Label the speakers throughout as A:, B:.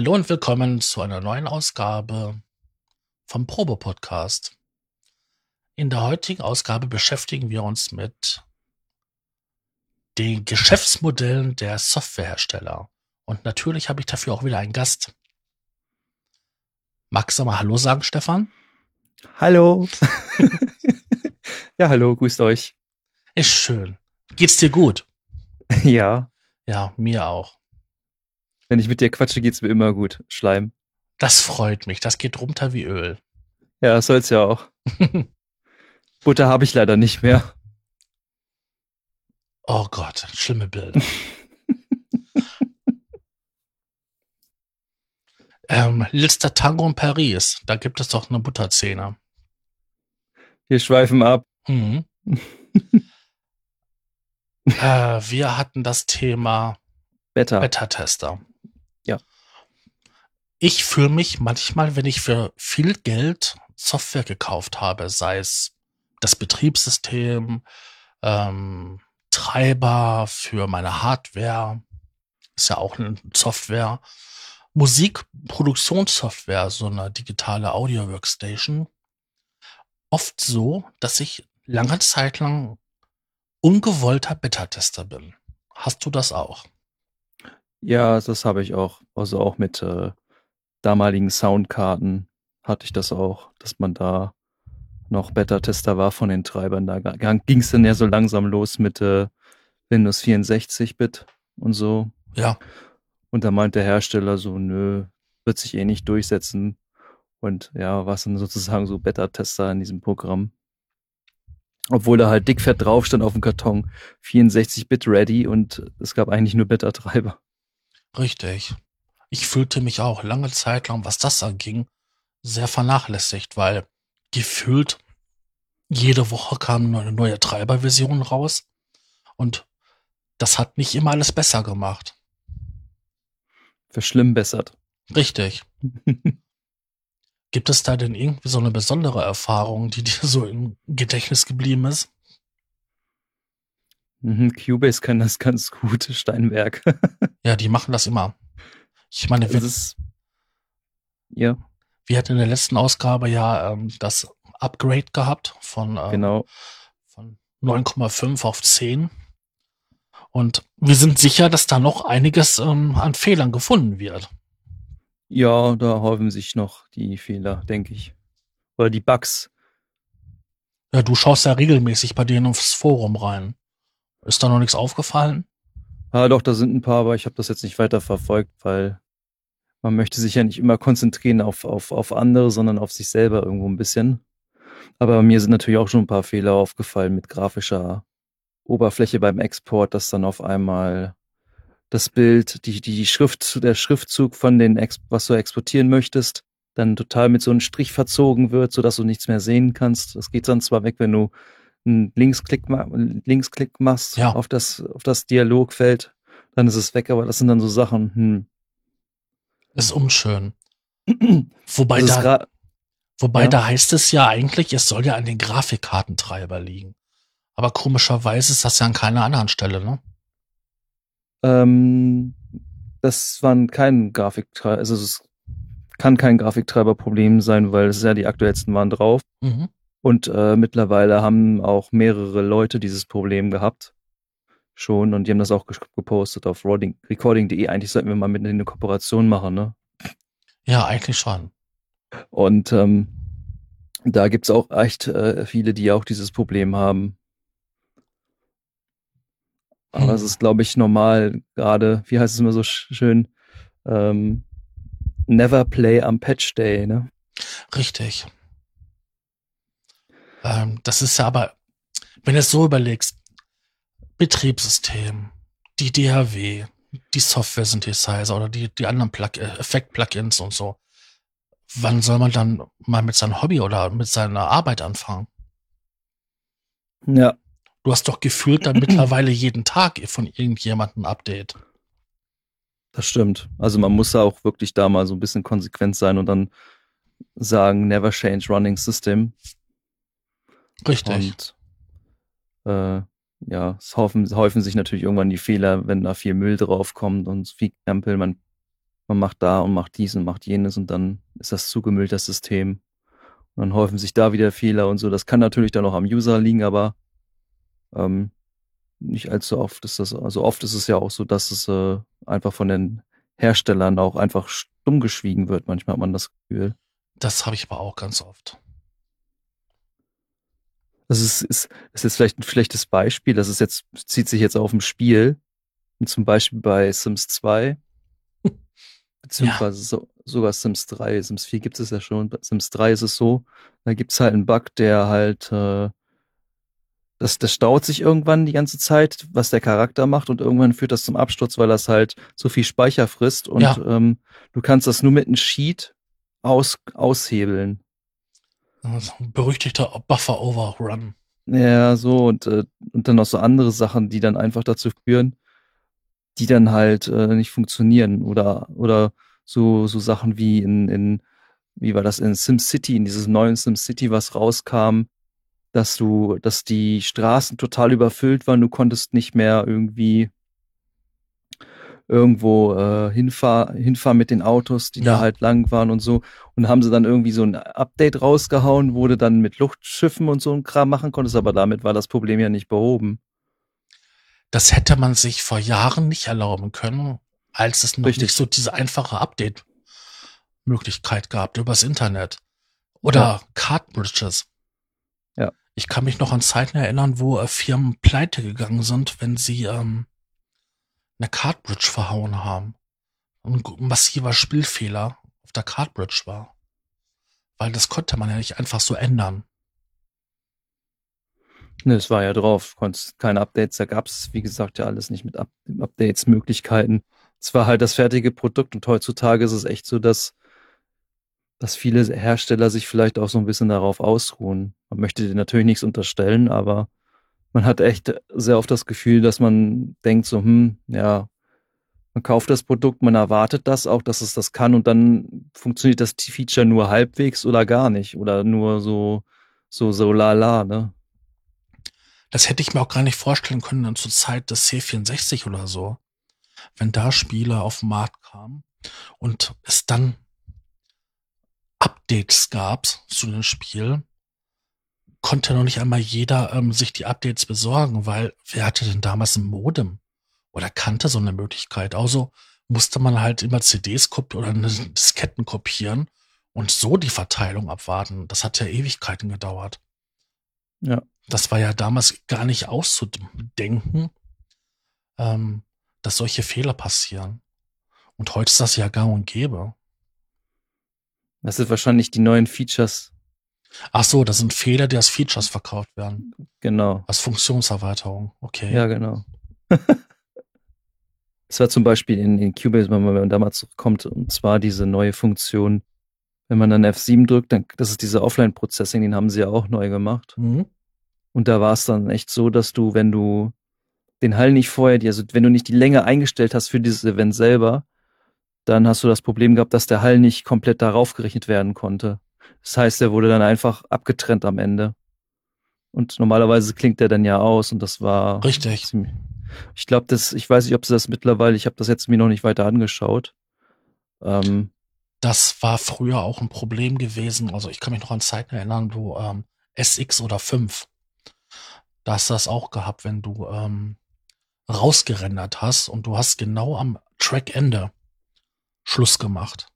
A: Hallo und willkommen zu einer neuen Ausgabe vom Probe-Podcast. In der heutigen Ausgabe beschäftigen wir uns mit den Geschäftsmodellen der Softwarehersteller. Und natürlich habe ich dafür auch wieder einen Gast. Magst du mal Hallo sagen, Stefan?
B: Hallo. ja, hallo, grüßt euch.
A: Ist schön. Geht's dir gut?
B: Ja.
A: Ja, mir auch.
B: Wenn ich mit dir quatsche, geht's mir immer gut. Schleim.
A: Das freut mich. Das geht runter wie Öl.
B: Ja, das soll's ja auch. Butter habe ich leider nicht mehr.
A: Oh Gott, schlimme Bilder. ähm, letzter Tango in Paris. Da gibt es doch eine Butterzähne.
B: Wir schweifen ab.
A: Mhm. äh, wir hatten das Thema
B: Beta.
A: Beta-Tester. Ich fühle mich manchmal, wenn ich für viel Geld Software gekauft habe, sei es das Betriebssystem, ähm, Treiber für meine Hardware, ist ja auch eine Software, Musikproduktionssoftware, so eine digitale Audio-Workstation, oft so, dass ich lange Zeit lang ungewollter Beta-Tester bin. Hast du das auch?
B: Ja, das habe ich auch. Also auch mit äh, damaligen Soundkarten hatte ich das auch, dass man da noch Beta-Tester war von den Treibern. Da ging es dann ja so langsam los mit äh, Windows 64-Bit und so.
A: Ja.
B: Und da meint der Hersteller so, nö, wird sich eh nicht durchsetzen. Und ja, was dann sozusagen so Beta-Tester in diesem Programm. Obwohl da halt dickfett drauf stand auf dem Karton, 64-Bit ready und es gab eigentlich nur Beta-Treiber.
A: Richtig. Ich fühlte mich auch lange Zeit lang, was das anging, sehr vernachlässigt, weil gefühlt jede Woche kam eine neue Treiberversion raus und das hat nicht immer alles besser gemacht.
B: Verschlimmbessert.
A: Richtig. Gibt es da denn irgendwie so eine besondere Erfahrung, die dir so im Gedächtnis geblieben ist?
B: Mhm, Cubase kann das ganz gut, Steinberg.
A: ja, die machen das immer. Ich meine, wir,
B: ist, ja.
A: wir hatten in der letzten Ausgabe ja ähm, das Upgrade gehabt von, ähm,
B: genau.
A: von 9,5 auf 10. Und wir sind sicher, dass da noch einiges ähm, an Fehlern gefunden wird.
B: Ja, da häufen sich noch die Fehler, denke ich. Oder die Bugs.
A: Ja, du schaust ja regelmäßig bei denen aufs Forum rein. Ist da noch nichts aufgefallen?
B: Ah, doch, da sind ein paar, aber ich habe das jetzt nicht weiter verfolgt, weil man möchte sich ja nicht immer konzentrieren auf, auf, auf andere, sondern auf sich selber irgendwo ein bisschen. Aber mir sind natürlich auch schon ein paar Fehler aufgefallen mit grafischer Oberfläche beim Export, dass dann auf einmal das Bild, die, die Schrift, der Schriftzug von den, was du exportieren möchtest, dann total mit so einem Strich verzogen wird, sodass du nichts mehr sehen kannst. Das geht dann zwar weg, wenn du einen Linksklick, Linksklick machst
A: ja.
B: auf das, auf das Dialogfeld, dann ist es weg, aber das sind dann so Sachen, hm.
A: Das ist unschön. wobei da, wobei ja. da heißt es ja eigentlich, es soll ja an den Grafikkartentreiber liegen. Aber komischerweise ist das ja an keiner anderen Stelle, ne?
B: Ähm, das waren kein Grafiktreiber, also es kann kein Grafiktreiberproblem sein, weil es ja die aktuellsten waren drauf.
A: Mhm.
B: Und äh, mittlerweile haben auch mehrere Leute dieses Problem gehabt. Schon. Und die haben das auch gepostet auf recording.de. Eigentlich sollten wir mal mit eine Kooperation machen, ne?
A: Ja, eigentlich schon.
B: Und ähm, da gibt's auch echt äh, viele, die auch dieses Problem haben. Aber hm. es ist, glaube ich, normal, gerade, wie heißt es immer so schön, ähm, never play am Patch Day, ne?
A: Richtig. Ähm, das ist ja aber, wenn du es so überlegst, Betriebssystem, die DHW, die Software-Synthesizer oder die, die anderen Plug äh, Effekt-Plugins und so. Wann soll man dann mal mit seinem Hobby oder mit seiner Arbeit anfangen?
B: Ja.
A: Du hast doch gefühlt dann mittlerweile jeden Tag von irgendjemandem ein Update.
B: Das stimmt. Also man muss da auch wirklich da mal so ein bisschen konsequent sein und dann sagen, never change running system.
A: Richtig.
B: Und äh, ja, es häufen, häufen sich natürlich irgendwann die Fehler, wenn da viel Müll draufkommt und viel Krempel. Man, man macht da und macht dies und macht jenes und dann ist das zugemüllt, das System. Und dann häufen sich da wieder Fehler und so. Das kann natürlich dann auch am User liegen, aber ähm, nicht allzu oft ist das, also oft ist es ja auch so, dass es äh, einfach von den Herstellern auch einfach stumm geschwiegen wird. Manchmal hat man das Gefühl.
A: Das habe ich aber auch ganz oft.
B: Das ist, ist, ist jetzt vielleicht ein schlechtes Beispiel. Das ist jetzt, zieht sich jetzt auf dem Spiel. Und zum Beispiel bei Sims 2, beziehungsweise ja. so, sogar Sims 3. Sims 4 gibt es ja schon. Bei Sims 3 ist es so, da gibt es halt einen Bug, der halt, äh, das, das staut sich irgendwann die ganze Zeit, was der Charakter macht und irgendwann führt das zum Absturz, weil das halt so viel Speicher frisst und ja. ähm, du kannst das nur mit einem Sheet aus, aushebeln.
A: Also, berüchtigter Buffer Overrun.
B: Ja, so und, äh, und dann noch so andere Sachen, die dann einfach dazu führen, die dann halt äh, nicht funktionieren oder oder so so Sachen wie in in wie war das in SimCity in dieses neuen SimCity was rauskam, dass du dass die Straßen total überfüllt waren, du konntest nicht mehr irgendwie irgendwo äh, hinfahr, hinfahren mit den Autos, die ja. da halt lang waren und so. Und haben sie dann irgendwie so ein Update rausgehauen, wo du dann mit Luftschiffen und so ein Kram machen konntest, aber damit war das Problem ja nicht behoben.
A: Das hätte man sich vor Jahren nicht erlauben können, als es noch Richtig. nicht so diese einfache Update-Möglichkeit gab übers Internet. Oder ja. Cardbridges.
B: Ja.
A: Ich kann mich noch an Zeiten erinnern, wo äh, Firmen pleite gegangen sind, wenn sie ähm, eine Cardbridge verhauen haben. Ein massiver Spielfehler auf der Cardbridge war. Weil das konnte man ja nicht einfach so ändern.
B: Ne, es war ja drauf, konntest keine Updates, da gab es, wie gesagt, ja alles nicht mit Up Updates, Möglichkeiten. Es war halt das fertige Produkt und heutzutage ist es echt so, dass, dass viele Hersteller sich vielleicht auch so ein bisschen darauf ausruhen. Man möchte dir natürlich nichts unterstellen, aber man hat echt sehr oft das Gefühl, dass man denkt so, hm, ja, man kauft das Produkt, man erwartet das auch, dass es das kann und dann funktioniert das Feature nur halbwegs oder gar nicht oder nur so, so, so lala, ne?
A: Das hätte ich mir auch gar nicht vorstellen können dann zur Zeit des C64 oder so. Wenn da Spiele auf den Markt kamen und es dann Updates gab zu dem Spiel, konnte noch nicht einmal jeder ähm, sich die Updates besorgen, weil wer hatte denn damals ein Modem? Oder kannte so eine Möglichkeit? Also musste man halt immer CDs kopieren oder Disketten kopieren und so die Verteilung abwarten. Das hat ja Ewigkeiten gedauert.
B: Ja.
A: Das war ja damals gar nicht auszudenken, ähm, dass solche Fehler passieren. Und heute ist das ja gang und gäbe.
B: Das sind wahrscheinlich die neuen Features,
A: Ach so, das sind Fehler, die als Features verkauft werden.
B: Genau.
A: Als Funktionserweiterung. Okay.
B: Ja, genau. Es war zum Beispiel in, in Cubase, wenn man da mal zurückkommt, und zwar diese neue Funktion, wenn man dann F7 drückt, dann, das ist diese Offline-Processing, den haben sie ja auch neu gemacht. Mhm. Und da war es dann echt so, dass du, wenn du den Hall nicht vorher, also wenn du nicht die Länge eingestellt hast für dieses Event selber, dann hast du das Problem gehabt, dass der Hall nicht komplett darauf gerechnet werden konnte. Das heißt, er wurde dann einfach abgetrennt am Ende. Und normalerweise klingt er dann ja aus und das war.
A: Richtig.
B: Ziemlich, ich glaube, das, ich weiß nicht, ob sie das mittlerweile, ich habe das jetzt mir noch nicht weiter angeschaut.
A: Ähm, das war früher auch ein Problem gewesen. Also ich kann mich noch an Zeiten erinnern, wo ähm, SX oder 5, da hast du das auch gehabt, wenn du ähm, rausgerendert hast und du hast genau am Trackende Schluss gemacht.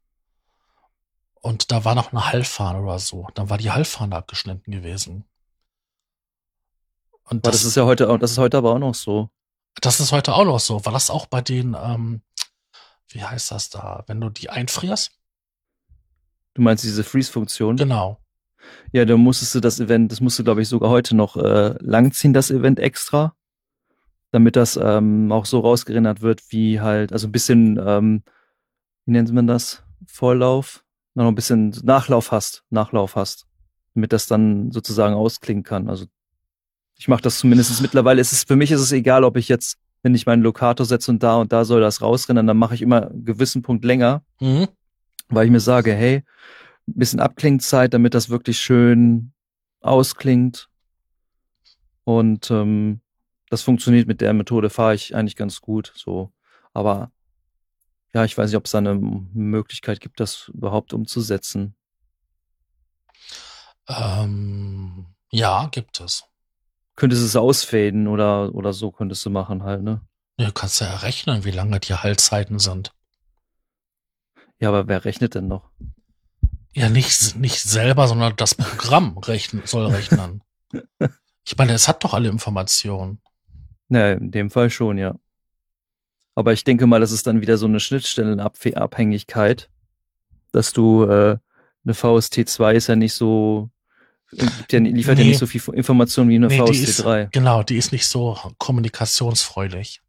A: Und da war noch eine Hallfahne oder so. Dann war die Hallfahne abgeschnitten gewesen.
B: Und das, das, ist ja heute auch, das ist heute aber auch noch so.
A: Das ist heute auch noch so. War das auch bei den, ähm, wie heißt das da, wenn du die einfrierst?
B: Du meinst diese Freeze-Funktion?
A: Genau.
B: Ja, dann musstest du das Event, das musst du, glaube ich, sogar heute noch äh, langziehen, das Event extra, damit das ähm, auch so rausgerinnert wird, wie halt, also ein bisschen, ähm, wie nennt man das? Vorlauf? Noch ein bisschen Nachlauf hast, Nachlauf hast, damit das dann sozusagen ausklingen kann. Also ich mache das zumindest mittlerweile. Ist es für mich ist es egal, ob ich jetzt, wenn ich meinen Lokator setze und da und da soll das rausrennen, dann mache ich immer einen gewissen Punkt länger, mhm. weil ich mir sage, hey, ein bisschen Abklingzeit, damit das wirklich schön ausklingt. Und ähm, das funktioniert mit der Methode, fahre ich eigentlich ganz gut. So, aber ja, ich weiß nicht, ob es da eine Möglichkeit gibt, das überhaupt umzusetzen.
A: Ähm, ja, gibt es.
B: Könntest du es ausfaden oder, oder so könntest du machen halt, ne?
A: Du kannst ja errechnen, wie lange die Haltzeiten sind.
B: Ja, aber wer rechnet denn noch?
A: Ja, nicht, nicht selber, sondern das Programm rechnen, soll rechnen. Ich meine, es hat doch alle Informationen.
B: Ja, in dem Fall schon, ja. Aber ich denke mal, das ist dann wieder so eine Schnittstellenabhängigkeit, dass du äh, eine VST2 ist ja nicht so, der liefert nee. ja nicht so viel Information wie eine nee, VST3.
A: Ist, genau, die ist nicht so kommunikationsfreudig.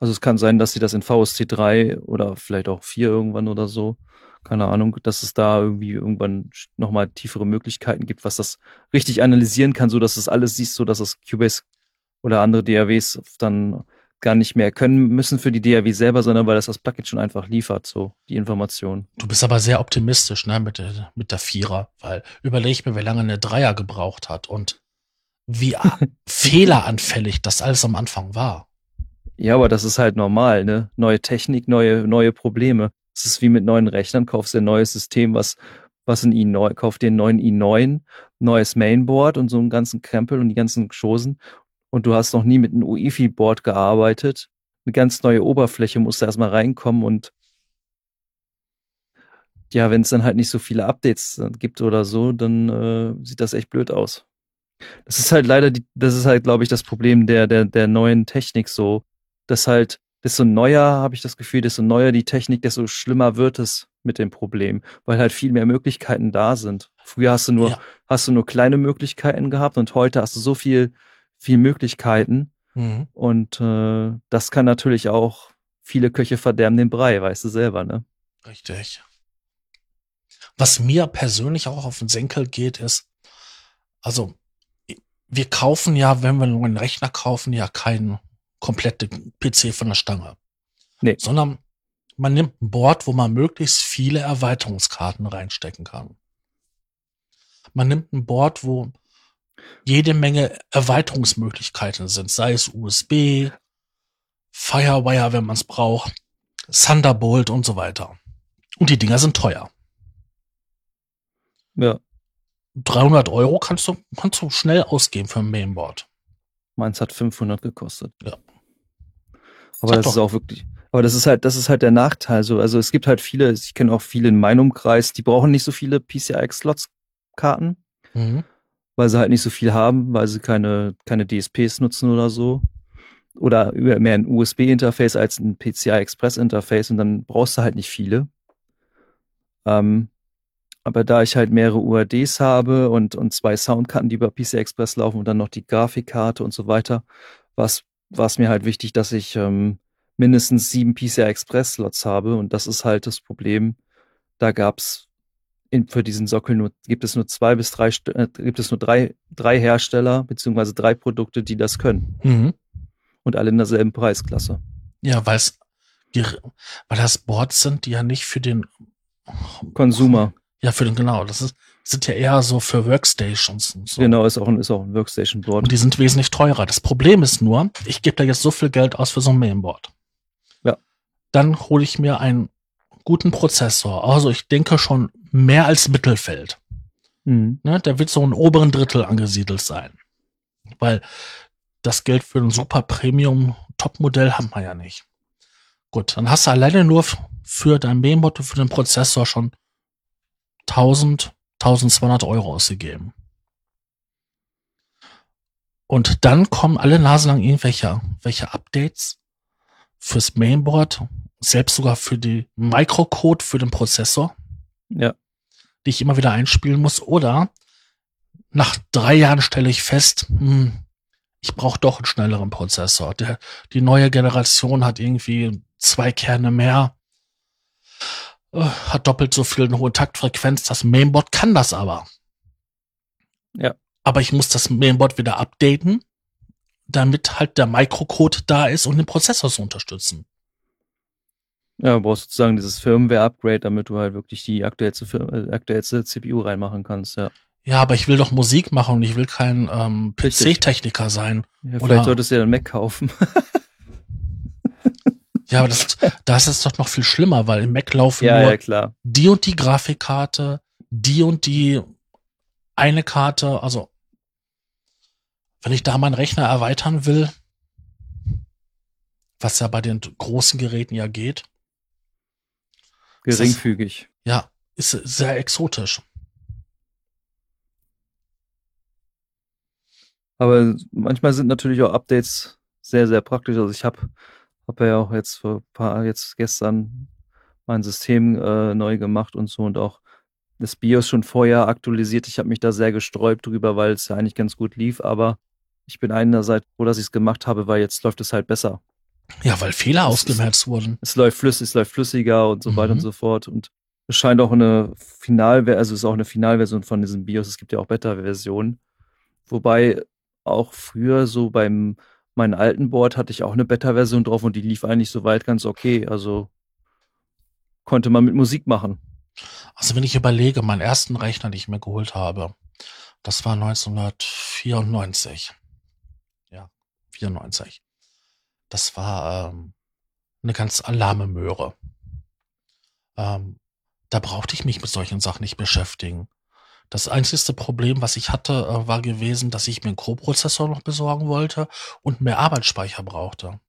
B: Also es kann sein, dass sie das in VST3 oder vielleicht auch 4 irgendwann oder so, keine Ahnung, dass es da irgendwie irgendwann nochmal tiefere Möglichkeiten gibt, was das richtig analysieren kann, so dass es alles siehst, so dass es Cubase oder andere DAWs dann gar nicht mehr können müssen für die DAW selber, sondern weil das das Plugin schon einfach liefert, so die Information.
A: Du bist aber sehr optimistisch, ne, mit der, mit der Vierer, weil überleg mir, wie lange eine Dreier gebraucht hat und wie fehleranfällig das alles am Anfang war.
B: Ja, aber das ist halt normal, ne? Neue Technik, neue, neue Probleme. Es ist wie mit neuen Rechnern, kaufst du ein neues System, was, was ein i9, kauf dir einen neuen i9, neues Mainboard und so einen ganzen Krempel und die ganzen Chosen und du hast noch nie mit einem UEFI-Board gearbeitet. Eine ganz neue Oberfläche musst du erstmal reinkommen und ja, wenn es dann halt nicht so viele Updates gibt oder so, dann äh, sieht das echt blöd aus. Das ist halt leider die, das ist halt, glaube ich, das Problem der, der, der neuen Technik so, dass halt, desto neuer, habe ich das Gefühl, desto neuer die Technik, desto schlimmer wird es mit dem Problem, weil halt viel mehr Möglichkeiten da sind. Früher hast du nur, ja. hast du nur kleine Möglichkeiten gehabt und heute hast du so viel viel Möglichkeiten. Mhm. Und äh, das kann natürlich auch viele Köche verderben den Brei, weißt du selber, ne?
A: Richtig. Was mir persönlich auch auf den Senkel geht, ist, also wir kaufen ja, wenn wir einen Rechner kaufen, ja keinen kompletten PC von der Stange. Nee. Sondern man nimmt ein Board, wo man möglichst viele Erweiterungskarten reinstecken kann. Man nimmt ein Board, wo jede Menge Erweiterungsmöglichkeiten sind, sei es USB, Firewire, wenn man es braucht, Thunderbolt und so weiter. Und die Dinger sind teuer.
B: Ja.
A: 300 Euro kannst du, kannst du schnell ausgeben für ein Mainboard.
B: Meins hat 500 gekostet.
A: Ja.
B: Aber das, das ist auch wirklich, aber das ist halt, das ist halt der Nachteil. So, also es gibt halt viele, ich kenne auch viele in meinem Umkreis, die brauchen nicht so viele PCI-Slots-Karten. Mhm weil sie halt nicht so viel haben, weil sie keine, keine DSPs nutzen oder so. Oder mehr ein USB-Interface als ein PCI-Express-Interface und dann brauchst du halt nicht viele. Ähm, aber da ich halt mehrere UADs habe und, und zwei Soundkarten, die über PCI Express laufen und dann noch die Grafikkarte und so weiter, war es mir halt wichtig, dass ich ähm, mindestens sieben PCI Express Slots habe und das ist halt das Problem. Da gab's in, für diesen Sockel nur, gibt es nur zwei bis drei, äh, gibt es nur drei, drei Hersteller beziehungsweise drei Produkte, die das können. Mhm. Und alle in derselben Preisklasse.
A: Ja, weil es, weil das Boards sind, die ja nicht für den
B: Consumer.
A: Ja, für den, genau, das ist, sind ja eher so für Workstations und so.
B: Genau, ist auch ein, ist auch ein Workstation-Board.
A: Und die sind wesentlich teurer. Das Problem ist nur, ich gebe da jetzt so viel Geld aus für so ein Mainboard.
B: Ja.
A: Dann hole ich mir einen guten Prozessor. Also ich denke schon mehr als Mittelfeld. Mhm. Ne, der wird so ein oberen Drittel angesiedelt sein. Weil das Geld für ein super Premium Top-Modell haben wir ja nicht. Gut, dann hast du alleine nur für dein Mainboard für den Prozessor schon 1000, 1200 Euro ausgegeben. Und dann kommen alle Nase lang irgendwelche welche Updates fürs Mainboard selbst sogar für die Microcode für den Prozessor.
B: Ja.
A: Die ich immer wieder einspielen muss. Oder nach drei Jahren stelle ich fest, hm, ich brauche doch einen schnelleren Prozessor. Der, die neue Generation hat irgendwie zwei Kerne mehr, äh, hat doppelt so viel eine hohe Taktfrequenz. Das Mainboard kann das aber.
B: Ja.
A: Aber ich muss das Mainboard wieder updaten, damit halt der Microcode da ist, um den Prozessor zu unterstützen.
B: Ja, du brauchst sozusagen dieses Firmware-Upgrade, damit du halt wirklich die aktuellste, äh, aktuellste CPU reinmachen kannst, ja.
A: Ja, aber ich will doch Musik machen und ich will kein ähm, PC-Techniker sein.
B: Ja, vielleicht solltest du ja einen Mac kaufen.
A: Ja, aber das, das ist doch noch viel schlimmer, weil im Mac laufen
B: Ja,
A: nur
B: ja, klar.
A: die und die Grafikkarte, die und die eine Karte. Also, wenn ich da meinen Rechner erweitern will, was ja bei den großen Geräten ja geht, Ist
B: Geringfügig.
A: ja, ist sehr exotisch.
B: Aber manchmal sind natürlich auch Updates sehr, sehr praktisch. Also ich habe hab ja auch jetzt vor paar, jetzt gestern mein System äh, neu gemacht und so und auch das BIOS schon vorher aktualisiert. Ich habe mich da sehr gesträubt drüber, weil es ja eigentlich ganz gut lief, aber ich bin einerseits froh, dass ich es gemacht habe, weil jetzt läuft es halt besser.
A: Ja, weil Fehler ausgemerzt wurden.
B: Es läuft flüssig, es läuft flüssiger und so weiter und
A: Mhm.
B: so fort. Und es scheint auch eine Finalversion, also es ist auch eine Finalversion von diesem BIOS. Es gibt ja auch Beta-Versionen. Wobei auch früher so beim meinem alten Board hatte ich auch eine Beta-Version drauf und die lief eigentlich soweit ganz okay. Also konnte man mit Musik machen.
A: Also wenn ich überlege, meinen ersten Rechner, den ich mir geholt habe, das war 1994. Ja, 94. Das war ähm, eine ganz alarme Möhre. Ähm, da brauchte ich mich mit solchen Sachen nicht beschäftigen. Das einzigste Problem, was ich hatte, äh, war gewesen, dass ich mir einen Co-Prozessor noch besorgen wollte und mehr Arbeitsspeicher brauchte.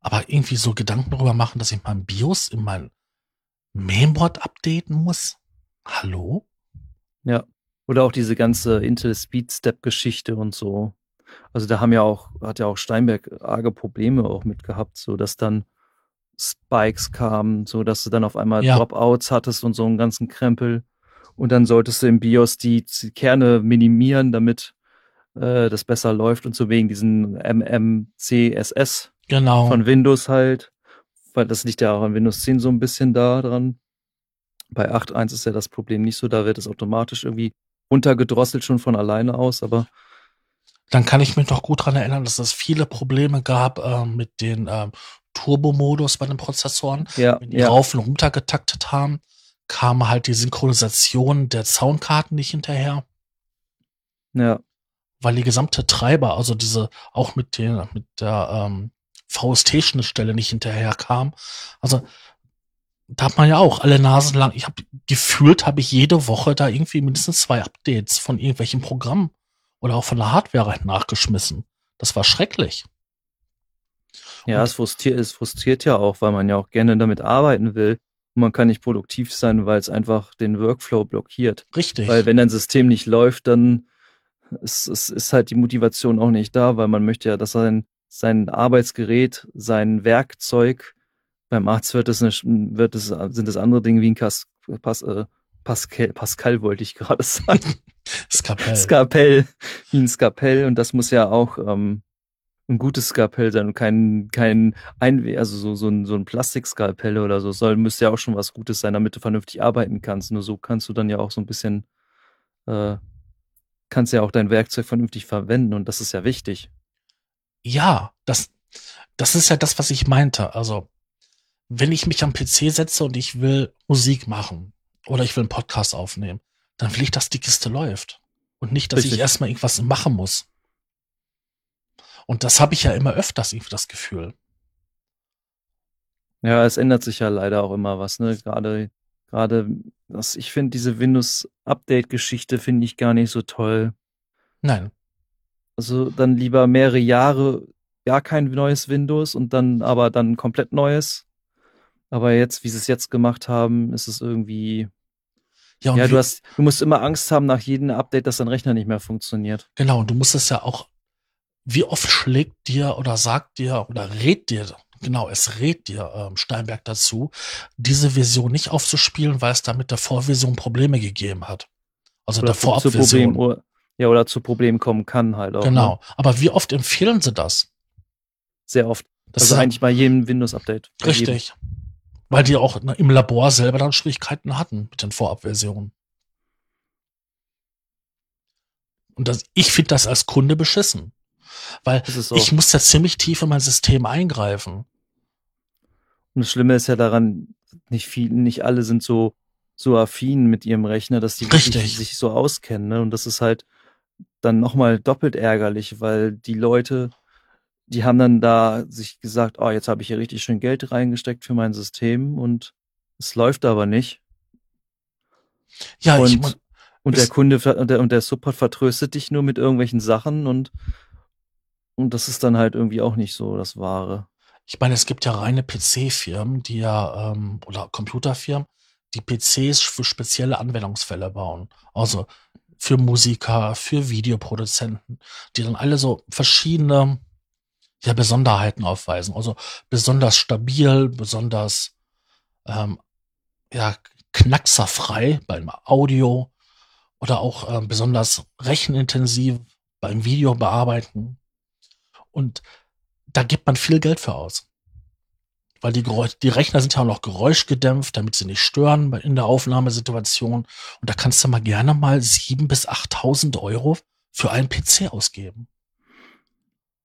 A: Aber irgendwie so Gedanken darüber machen, dass ich mein BIOS in mein Mainboard updaten muss? Hallo?
B: Ja. Oder auch diese ganze Intel Speed Step Geschichte und so. Also da haben ja auch, hat ja auch Steinberg arge Probleme auch mit gehabt, so dass dann Spikes kamen, so dass du dann auf einmal
A: Ja.
B: Dropouts hattest und so einen ganzen Krempel. Und dann solltest du im BIOS die, die Kerne minimieren, damit äh, das besser läuft und so wegen diesen MMCSS
A: Genau.
B: von Windows halt, weil das liegt ja auch an Windows 10 so ein bisschen da dran. Bei 8.1 ist ja das Problem nicht so, da wird es automatisch irgendwie runtergedrosselt schon von alleine aus, aber
A: Dann kann ich mich noch gut dran erinnern, dass es viele Probleme gab äh, mit den ähm, Turbo-Modus bei den Prozessoren.
B: ja,
A: Wenn die
B: ja,
A: rauf und runter getaktet haben, kam halt die Synchronisation der Soundkarten nicht hinterher,
B: ja,
A: weil die gesamte Treiber, also diese auch mit den mit der ähm, VST-Schnittstelle nicht hinterher kam. Also da hat man ja auch alle Nasen lang. Ich habe gefühlt, habe ich jede Woche da irgendwie mindestens zwei Updates von irgendwelchen Programmen oder auch von der Hardware nachgeschmissen. Das war schrecklich.
B: ja, es frustriert, es frustriert ja auch, weil man ja auch gerne damit arbeiten will und man kann nicht produktiv sein, weil es einfach den Workflow blockiert.
A: Richtig.
B: Weil wenn dein System nicht läuft, dann ist, ist, ist halt die Motivation auch nicht da, weil man möchte ja, dass sein, sein Arbeitsgerät, sein Werkzeug, beim Arzt wird es, eine, wird es, sind es andere Dinge wie ein Kas, Pas, äh, Pascal, Pascal wollte ich gerade sagen.
A: Skapell.
B: Skapell, wie ein Skapell und das muss ja auch ähm, ein gutes Skapell sein und kein, kein Einwe also so, so ein, so ein Plastikskalpell oder so, soll, müsste ja auch schon was Gutes sein, damit du vernünftig arbeiten kannst. Nur so kannst du dann ja auch so ein bisschen, äh, kannst ja auch dein Werkzeug vernünftig verwenden und das ist ja wichtig.
A: Ja, das, das ist ja das, was ich meinte. Also, wenn ich mich am PC setze und ich will Musik machen oder ich will einen Podcast aufnehmen, dann will ich, dass die Kiste läuft. Und nicht, dass
B: Richtig.
A: ich erstmal irgendwas machen muss. Und das habe ich ja immer öfters irgendwie das Gefühl.
B: Ja, es ändert sich ja leider auch immer was, ne? Gerade, gerade, das, ich finde diese Windows-Update-Geschichte finde ich gar nicht so toll.
A: Nein.
B: Also dann lieber mehrere Jahre gar kein neues Windows und dann aber dann komplett neues. Aber jetzt, wie sie es jetzt gemacht haben, ist es irgendwie,
A: Ja,
B: ja, du hast, du musst immer Angst haben nach jedem Update, dass dein Rechner nicht mehr funktioniert.
A: genau, und du musst es ja auch, wie oft schlägt dir oder sagt dir oder rät dir, genau, es rät dir ähm, Steinberg dazu, diese Version nicht aufzuspielen, weil es da mit der Vorversion Probleme gegeben hat. Also der
B: Oder zu
A: Vorabversion.
B: Ja, oder zu Problemen kommen kann halt auch. Ne?
A: Genau. Aber wie oft empfehlen sie das?
B: Sehr oft.
A: Das
B: also
A: ist
B: eigentlich bei jedem Windows-Update. Bei jedem.
A: Weil die auch im Labor selber dann Schwierigkeiten hatten mit den Vorabversionen. Und das, ich finde das als Kunde beschissen. Weil
B: so.
A: ich muss ja ziemlich tief in mein System eingreifen.
B: Und das Schlimme ist ja daran, nicht viel, nicht alle sind so, so affin mit ihrem Rechner, dass die sich so auskennen. Ne? Und das ist halt dann nochmal doppelt ärgerlich, weil die Leute, die haben dann da sich gesagt, oh, jetzt habe ich hier richtig schön Geld reingesteckt für mein System und es läuft aber nicht.
A: Ja,
B: und,
A: ich,
B: und der Kunde und der, und der Support vertröstet dich nur mit irgendwelchen Sachen und und das ist dann halt irgendwie auch nicht so das Wahre.
A: Ich meine, es gibt ja reine PC-Firmen, die ja, ähm, oder Computerfirmen, die PCs für spezielle Anwendungsfälle bauen. Also für Musiker, für Videoproduzenten, die dann alle so verschiedene ja, Besonderheiten aufweisen. Also besonders stabil, besonders ähm, ja, knackserfrei beim Audio oder auch ähm, besonders rechenintensiv beim Video bearbeiten. Und da gibt man viel Geld für aus. Weil die, Geräusch, die Rechner sind ja auch noch geräuschgedämpft, damit sie nicht stören in der Aufnahmesituation. Und da kannst du mal gerne mal sieben bis achttausend Euro für einen PC ausgeben.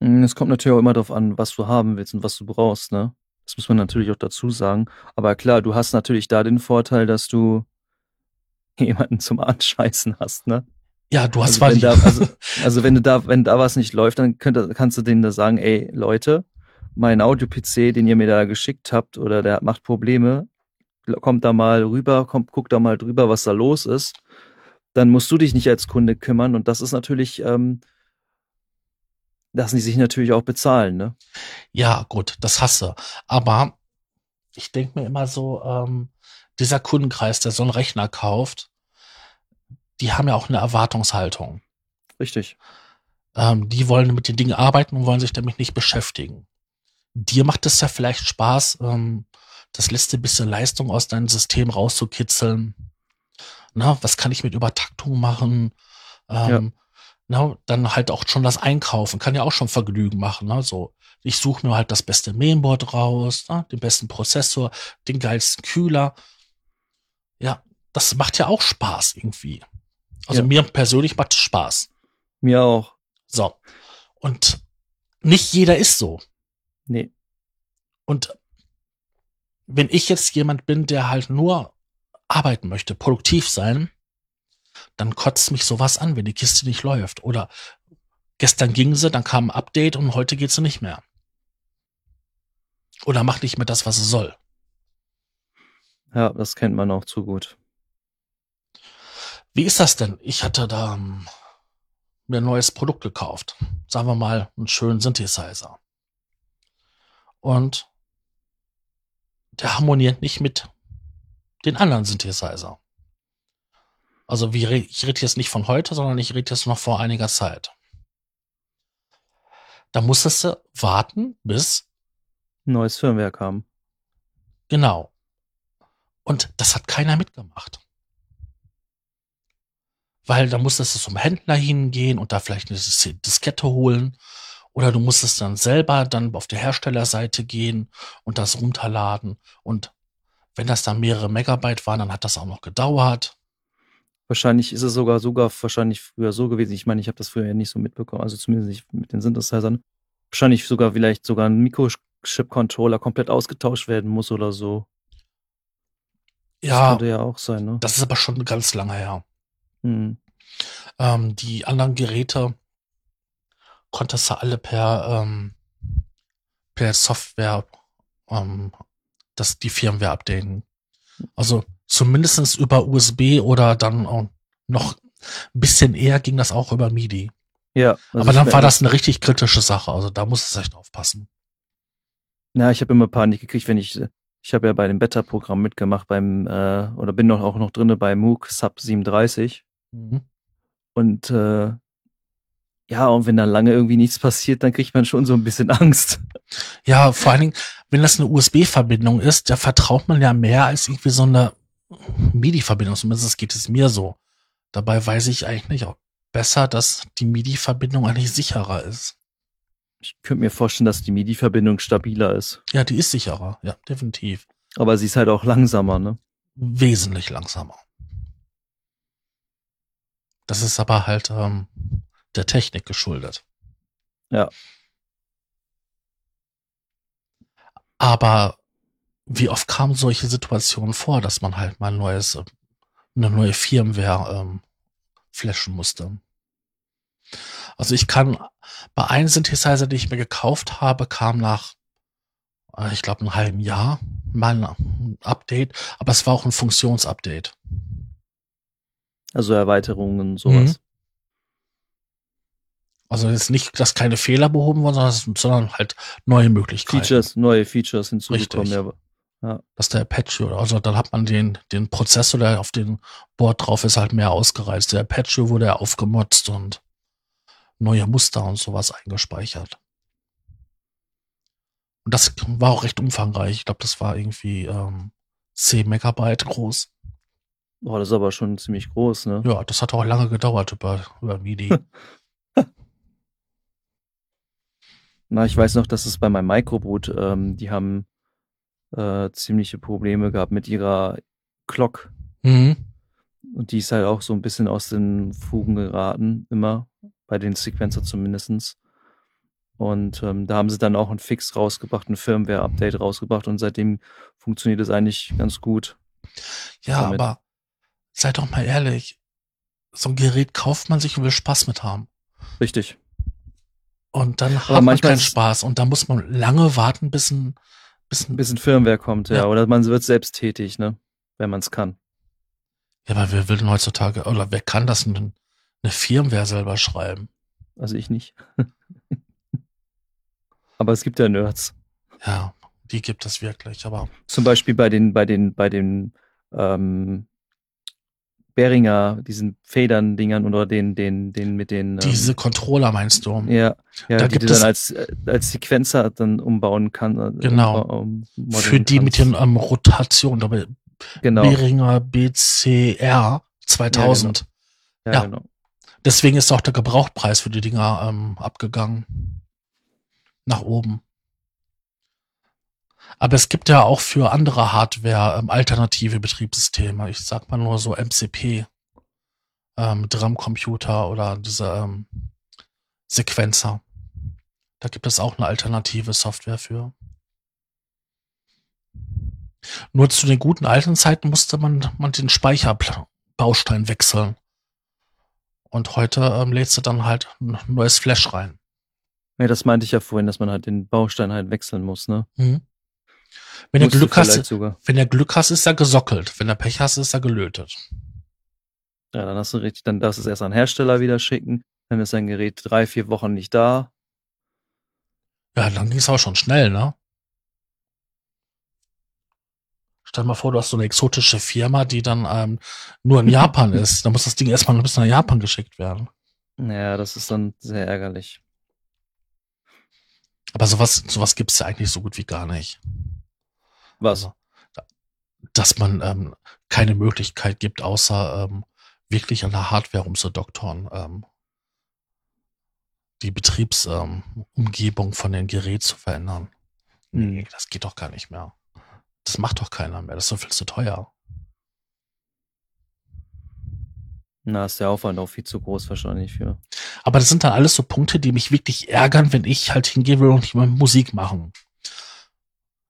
B: Hm, es kommt natürlich auch immer darauf an, was du haben willst und was du brauchst, ne? Das muss man natürlich auch dazu sagen. Aber klar, du hast natürlich da den Vorteil, dass du jemanden zum Anscheißen hast, ne?
A: Ja, du hast
B: also wenn, da, also, also, wenn du da, wenn da was nicht läuft, dann könnt, kannst du denen da sagen, ey, Leute, mein Audio-PC, den ihr mir da geschickt habt, oder der macht Probleme, kommt da mal rüber, kommt, guck da mal drüber, was da los ist. Dann musst du dich nicht als Kunde kümmern und das ist natürlich, ähm, lassen die sich natürlich auch bezahlen, ne?
A: Ja, gut, das hasse. Aber ich denke mir immer so, ähm, dieser Kundenkreis, der so einen Rechner kauft, die haben ja auch eine Erwartungshaltung.
B: Richtig.
A: Ähm, die wollen mit den Dingen arbeiten und wollen sich damit nicht beschäftigen. Dir macht es ja vielleicht Spaß, ähm, das letzte bisschen Leistung aus deinem System rauszukitzeln. Na, was kann ich mit Übertaktung machen? Ähm, ja. Na, dann halt auch schon das Einkaufen, kann ja auch schon Vergnügen machen. Ne? So, ich suche mir halt das beste Mainboard raus, na, den besten Prozessor, den geilsten Kühler. Ja, das macht ja auch Spaß irgendwie. Also ja. mir persönlich macht es Spaß.
B: Mir auch.
A: So. Und nicht jeder ist so.
B: Nee.
A: Und wenn ich jetzt jemand bin, der halt nur arbeiten möchte, produktiv sein, dann kotzt mich sowas an, wenn die Kiste nicht läuft. Oder gestern ging sie, dann kam ein Update und heute geht sie nicht mehr. Oder macht nicht mehr das, was sie soll.
B: Ja, das kennt man auch zu gut.
A: Wie ist das denn? Ich hatte da ähm, mir ein neues Produkt gekauft. Sagen wir mal einen schönen Synthesizer. Und der harmoniert nicht mit den anderen Synthesizer. Also wie, ich rede jetzt nicht von heute, sondern ich rede jetzt noch vor einiger Zeit. Da musstest du warten, bis
B: neues Firmware kam.
A: Genau. Und das hat keiner mitgemacht weil da musstest du zum Händler hingehen und da vielleicht eine Diskette holen. Oder du musstest dann selber dann auf der Herstellerseite gehen und das runterladen. Und wenn das dann mehrere Megabyte waren, dann hat das auch noch gedauert.
B: Wahrscheinlich ist es sogar sogar wahrscheinlich früher so gewesen. Ich meine, ich habe das früher ja nicht so mitbekommen, also zumindest nicht mit den Synthesizern. Wahrscheinlich sogar vielleicht sogar ein Mikrochip-Controller komplett ausgetauscht werden muss oder so.
A: Ja, das könnte ja auch sein, ne? Das ist aber schon ganz lange her. Hm. Ähm, die anderen Geräte konntest du alle per, ähm, per Software ähm, das, die Firmware updaten. Also zumindestens über USB oder dann auch noch ein bisschen eher ging das auch über MIDI.
B: Ja.
A: Also Aber dann war das eine richtig kritische Sache. Also da muss es echt aufpassen.
B: Na, ich habe immer Panik gekriegt, wenn ich ich habe ja bei dem Beta-Programm mitgemacht beim äh, oder bin noch auch noch drinne bei MOOC Sub 37 Mhm. Und äh, ja, und wenn da lange irgendwie nichts passiert, dann kriegt man schon so ein bisschen Angst.
A: Ja, vor allen Dingen, wenn das eine USB-Verbindung ist, da vertraut man ja mehr als irgendwie so eine MIDI-Verbindung. Zumindest geht es mir so. Dabei weiß ich eigentlich auch besser, dass die MIDI-Verbindung eigentlich sicherer ist.
B: Ich könnte mir vorstellen, dass die MIDI-Verbindung stabiler ist.
A: Ja, die ist sicherer, ja, definitiv.
B: Aber sie ist halt auch langsamer, ne?
A: Wesentlich langsamer. Das ist aber halt ähm, der Technik geschuldet.
B: Ja.
A: Aber wie oft kamen solche Situationen vor, dass man halt mal ein neues, eine neue Firmware ähm, flashen musste? Also ich kann bei einem Synthesizer, den ich mir gekauft habe, kam nach, äh, ich glaube, einem halben Jahr mal ein Update, aber es war auch ein Funktionsupdate.
B: Also Erweiterungen, sowas. Mhm.
A: Also jetzt nicht, dass keine Fehler behoben wurden, sondern, sondern halt neue Möglichkeiten.
B: Features, neue Features hinzugekommen.
A: Ja. Ja. Dass der Apache, also dann hat man den, den Prozessor, der auf dem Board drauf ist, halt mehr ausgereizt. Der Apache wurde ja aufgemotzt und neue Muster und sowas eingespeichert. Und das war auch recht umfangreich. Ich glaube, das war irgendwie ähm, 10 Megabyte groß.
B: Boah, das ist aber schon ziemlich groß, ne?
A: Ja, das hat auch lange gedauert über, über MIDI.
B: Na, ich weiß noch, dass es bei meinem Microboot, ähm, die haben äh, ziemliche Probleme gehabt mit ihrer Clock.
A: Mhm.
B: Und die ist halt auch so ein bisschen aus den Fugen geraten, immer, bei den Sequencer zumindestens. Und ähm, da haben sie dann auch einen Fix rausgebracht, ein Firmware-Update rausgebracht und seitdem funktioniert es eigentlich ganz gut.
A: Ja, damit. aber seid doch mal ehrlich, so ein Gerät kauft man sich und will Spaß mit haben.
B: Richtig.
A: Und dann hat man keinen Spaß und da muss man lange warten, bis ein,
B: bis ein, bis ein Firmware kommt, ja. ja. Oder man wird selbst tätig, ne? Wenn man es kann.
A: Ja, aber wer will denn heutzutage, oder wer kann das denn eine Firmware selber schreiben?
B: Also ich nicht. aber es gibt ja Nerds.
A: Ja, die gibt es wirklich, aber.
B: Zum Beispiel bei den, bei den, bei den ähm, Beringer, diesen Federn-Dingern oder den, den, den mit den.
A: Ähm, Diese ähm, Controller meinst du?
B: Ja, ja da die du dann als, äh, als Sequenzer dann umbauen kann.
A: Äh, genau. Um, um Für die kannst. mit den ähm, Rotationen, genau. Beringer BCR 2000. Ja, genau. Ja, ja. genau. Deswegen ist auch der Gebrauchpreis für die Dinger ähm, abgegangen. Nach oben. Aber es gibt ja auch für andere Hardware ähm, alternative Betriebssysteme. Ich sag mal nur so MCP, ähm, Drumcomputer oder diese ähm, Sequenzer. Da gibt es auch eine alternative Software für. Nur zu den guten alten Zeiten musste man, man den Speicherbaustein wechseln. Und heute ähm, lädst du dann halt ein neues Flash rein.
B: Ja, das meinte ich ja vorhin, dass man halt den Baustein halt wechseln muss, ne?
A: Mhm. Wenn du Glück hast, sogar. wenn der Glück hast, ist er gesockelt. Wenn der Pech hast, ist er gelötet.
B: Ja, dann hast du richtig, dann darfst du es erst an den Hersteller wieder schicken. Dann ist dein Gerät drei, vier Wochen nicht da.
A: Ja, dann ging es auch schon schnell, ne? Stell dir mal vor, du hast so eine exotische Firma, die dann ähm, nur in Japan ist. Dann muss das Ding erstmal ein bisschen nach Japan geschickt werden.
B: Ja, das ist dann sehr ärgerlich.
A: Aber sowas, sowas gibt's ja eigentlich so gut wie gar nicht.
B: Was? Also,
A: dass man ähm, keine Möglichkeit gibt, außer ähm, wirklich an der Hardware umzudoktoren, ähm, die Betriebsumgebung ähm, von dem Gerät zu verändern. Nee, hm. das geht doch gar nicht mehr. Das macht doch keiner mehr. Das ist doch viel zu teuer.
B: Na, ist der Aufwand auch viel zu groß wahrscheinlich für.
A: Aber das sind dann alles so Punkte, die mich wirklich ärgern, wenn ich halt hingehen will und ich Musik machen.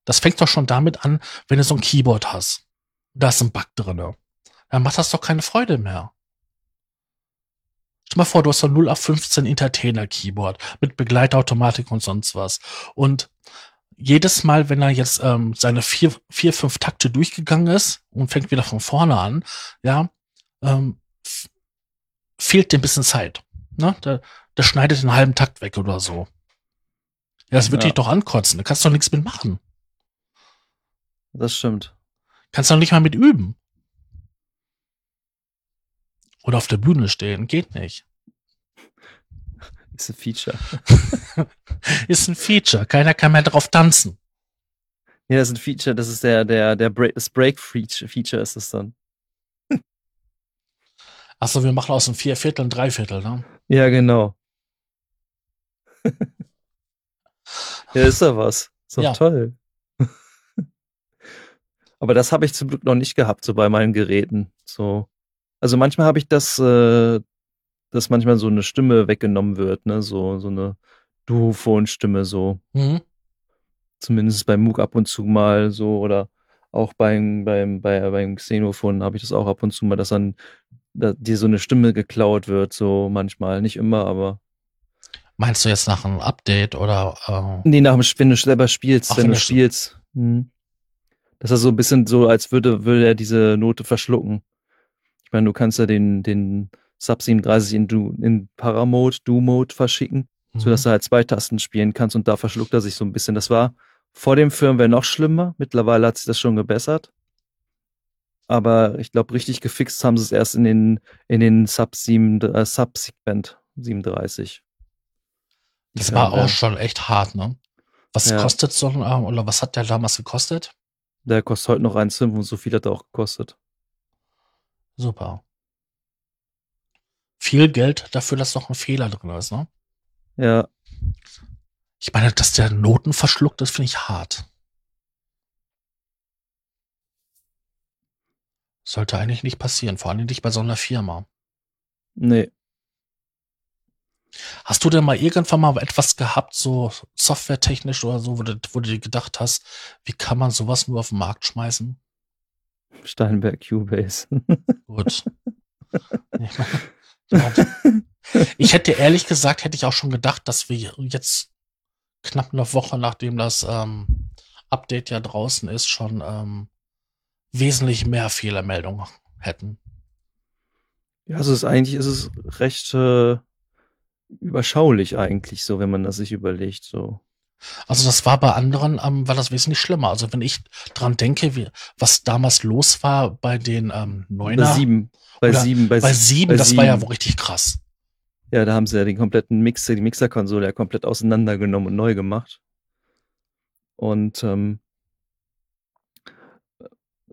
A: Das fängt doch schon damit an, wenn du so ein Keyboard hast. Da ist ein Bug drinne. Dann macht das doch keine Freude mehr. Stell mal vor, du hast so ein 0 auf 15 Entertainer Keyboard mit Begleitautomatik und sonst was. Und jedes Mal, wenn er jetzt ähm, seine vier, vier, fünf Takte durchgegangen ist und fängt wieder von vorne an, ja, ähm, fehlt dir ein bisschen Zeit. Ne? Der, der schneidet den halben Takt weg oder so. Ja, das wird ja. dich doch ankotzen. Da kannst du doch nichts mit machen.
B: Das stimmt.
A: Kannst du noch nicht mal mit üben. Oder auf der Bühne stehen. Geht nicht.
B: Ist ein Feature.
A: ist ein Feature. Keiner kann mehr drauf tanzen.
B: Ja, das ist ein Feature. Das ist der, der, der Break, das Break-Feature ist es dann.
A: Achso, wir machen aus dem Vierviertel ein Dreiviertel, ne?
B: Ja, genau. ja, ist doch was. Ist doch ja. toll. Aber das habe ich zum Glück noch nicht gehabt, so bei meinen Geräten. So. Also manchmal habe ich das, äh, dass manchmal so eine Stimme weggenommen wird, ne? So, so eine Duophon-Stimme so. Mhm. Zumindest beim MOOC ab und zu mal so oder auch beim, beim, bei, beim Xenophon habe ich das auch ab und zu mal, dass dann da, dir so eine Stimme geklaut wird, so manchmal. Nicht immer, aber
A: Meinst du jetzt nach einem Update oder?
B: Äh nee, nach dem, wenn du selber spielst, Ach, wenn, wenn du spielst. Hm. Das ist so ein bisschen so, als würde, würde er diese Note verschlucken. Ich meine, du kannst ja den, den Sub 37 in, du, in Paramode, Do-Mode verschicken, mhm. sodass du halt zwei Tasten spielen kannst und da verschluckt er sich so ein bisschen. Das war vor dem Firmware noch schlimmer. Mittlerweile hat sich das schon gebessert. Aber ich glaube, richtig gefixt haben sie es erst in den, in den Sub 7, äh, Subsequent 37.
A: Das war auch schon echt hart, ne? Was ja. kostet so ein, oder was hat der damals gekostet?
B: Der kostet heute noch 1,5 und so viel hat er auch gekostet.
A: Super. Viel Geld dafür, dass noch ein Fehler drin ist, ne?
B: Ja.
A: Ich meine, dass der Noten verschluckt ist, finde ich hart. Sollte eigentlich nicht passieren, vor allem nicht bei so einer Firma.
B: Nee.
A: Hast du denn mal irgendwann mal etwas gehabt, so softwaretechnisch oder so, wo du, wo du dir gedacht hast, wie kann man sowas nur auf den Markt schmeißen?
B: Steinberg Cubase.
A: Gut. Ich hätte ehrlich gesagt, hätte ich auch schon gedacht, dass wir jetzt knapp eine Woche nachdem das ähm, Update ja draußen ist, schon ähm, wesentlich mehr Fehlermeldungen hätten.
B: Ja, also es ist eigentlich ist es recht äh, überschaulich eigentlich so, wenn man das sich überlegt so.
A: Also das war bei anderen, ähm, war das wesentlich schlimmer. Also wenn ich dran denke, wie, was damals los war bei den ähm, Neuner.
B: Bei sieben. Bei sieben.
A: Bei, bei sieben, bei das sieben. war ja wohl richtig krass.
B: Ja, da haben sie ja den kompletten Mixer, die Mixerkonsole ja komplett auseinandergenommen und neu gemacht. Und ähm,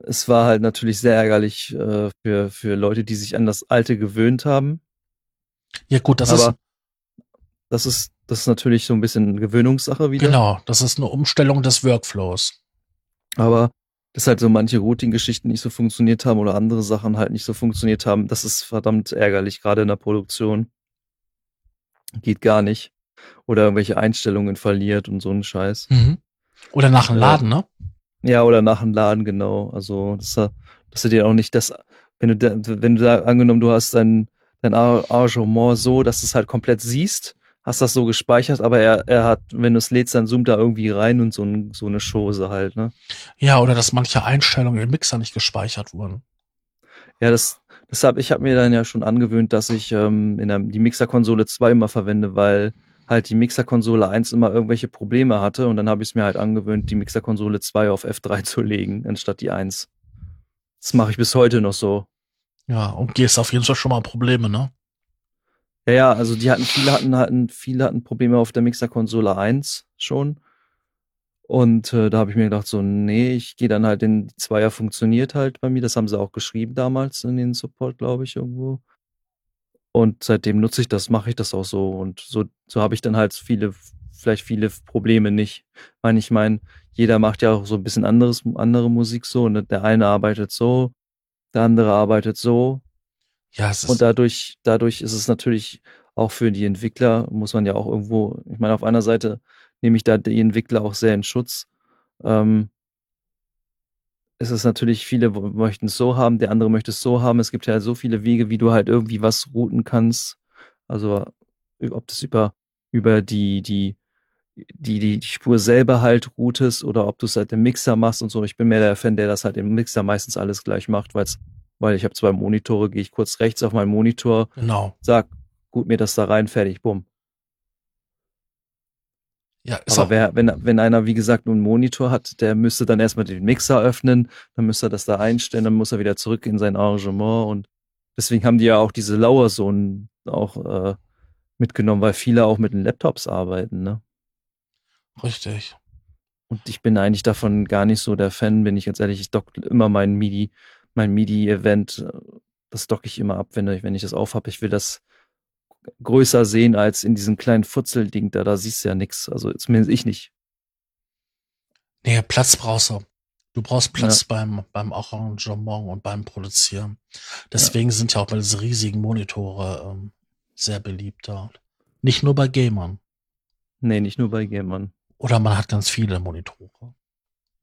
B: es war halt natürlich sehr ärgerlich äh, für, für Leute, die sich an das Alte gewöhnt haben.
A: Ja, gut, das Aber ist.
B: Das ist, das ist natürlich so ein bisschen Gewöhnungssache wieder.
A: Genau, das ist eine Umstellung des Workflows.
B: Aber dass halt so manche Routing-Geschichten nicht so funktioniert haben oder andere Sachen halt nicht so funktioniert haben, das ist verdammt ärgerlich, gerade in der Produktion. Geht gar nicht. Oder irgendwelche Einstellungen verliert und so ein Scheiß.
A: Mhm. Oder nach dem Laden, ne?
B: Ja, oder nach dem Laden, genau. Also, dass, dass du dir auch nicht das, wenn du wenn du da angenommen, du hast dein, dein Arrangement so, dass du es halt komplett siehst, hast das so gespeichert, aber er, er hat, wenn du es lädst, dann zoomt da irgendwie rein und so, ein, so eine Chose halt, ne?
A: Ja, oder dass manche Einstellungen im Mixer nicht gespeichert wurden.
B: Ja, das, deshalb, ich habe mir dann ja schon angewöhnt, dass ich ähm, in der, die Mixerkonsole 2 immer verwende, weil halt die Mixerkonsole 1 immer irgendwelche Probleme hatte und dann habe ich es mir halt angewöhnt, die Mixerkonsole 2 auf F3 zu legen, anstatt die 1. Das mache ich bis heute noch so.
A: Ja, und gehst auf jeden Fall schon mal Probleme, ne?
B: Ja, ja, also die hatten, viele hatten, hatten, viele hatten Probleme auf der Mixerkonsole 1 schon. Und äh, da habe ich mir gedacht, so, nee, ich gehe dann halt in die Zweier funktioniert halt bei mir. Das haben sie auch geschrieben damals in den Support, glaube ich, irgendwo. Und seitdem nutze ich das, mache ich das auch so. Und so, so habe ich dann halt viele, vielleicht viele Probleme nicht. Ich meine, ich meine, jeder macht ja auch so ein bisschen anderes, andere Musik so. Und der eine arbeitet so, der andere arbeitet so.
A: Ja, es ist
B: und dadurch, dadurch ist es natürlich auch für die Entwickler, muss man ja auch irgendwo, ich meine, auf einer Seite nehme ich da die Entwickler auch sehr in Schutz. Ähm, es ist natürlich, viele möchten es so haben, der andere möchte es so haben. Es gibt ja so viele Wege, wie du halt irgendwie was routen kannst. Also ob das über, über die, die, die, die Spur selber halt routest oder ob du es halt im Mixer machst und so. Ich bin mehr der Fan, der das halt im Mixer meistens alles gleich macht, weil's, weil ich habe zwei Monitore, gehe ich kurz rechts auf meinen Monitor,
A: genau.
B: sag, gut mir das da rein, fertig, bumm.
A: Ja,
B: ist Aber wer, wenn, wenn einer, wie gesagt, nur einen Monitor hat, der müsste dann erstmal den Mixer öffnen, dann müsste er das da einstellen, dann muss er wieder zurück in sein Arrangement und deswegen haben die ja auch diese Lauersohn auch äh, mitgenommen, weil viele auch mit den Laptops arbeiten, ne?
A: Richtig.
B: Und ich bin eigentlich davon gar nicht so der Fan, bin ich ganz ehrlich. Ich dock immer mein MIDI, mein MIDI-Event, das dock ich immer ab, wenn ich, wenn ich das aufhab. Ich will das größer sehen als in diesem kleinen Futzelding da. Da siehst du ja nichts. Also zumindest ich nicht.
A: Nee, Platz brauchst du. Du brauchst Platz ja. beim, beim Arrangement und beim Produzieren. Deswegen ja. sind ja auch bei diese riesigen Monitore ähm, sehr beliebt dort. Nicht nur bei Gamern.
B: Nee, nicht nur bei Gamern.
A: Oder man hat ganz viele Monitore.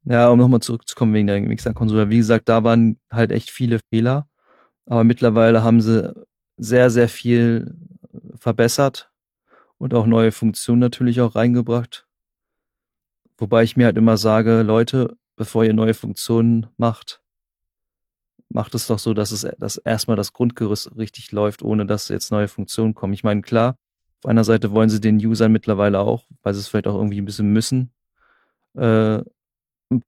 B: Ja, um nochmal zurückzukommen wegen der Mixer-Konsole. Wie gesagt, da waren halt echt viele Fehler. Aber mittlerweile haben sie sehr, sehr viel verbessert und auch neue Funktionen natürlich auch reingebracht. Wobei ich mir halt immer sage, Leute, bevor ihr neue Funktionen macht, macht es doch so, dass es dass erstmal das Grundgerüst richtig läuft, ohne dass jetzt neue Funktionen kommen. Ich meine, klar, auf einer Seite wollen sie den Usern mittlerweile auch, weil sie es vielleicht auch irgendwie ein bisschen müssen, äh,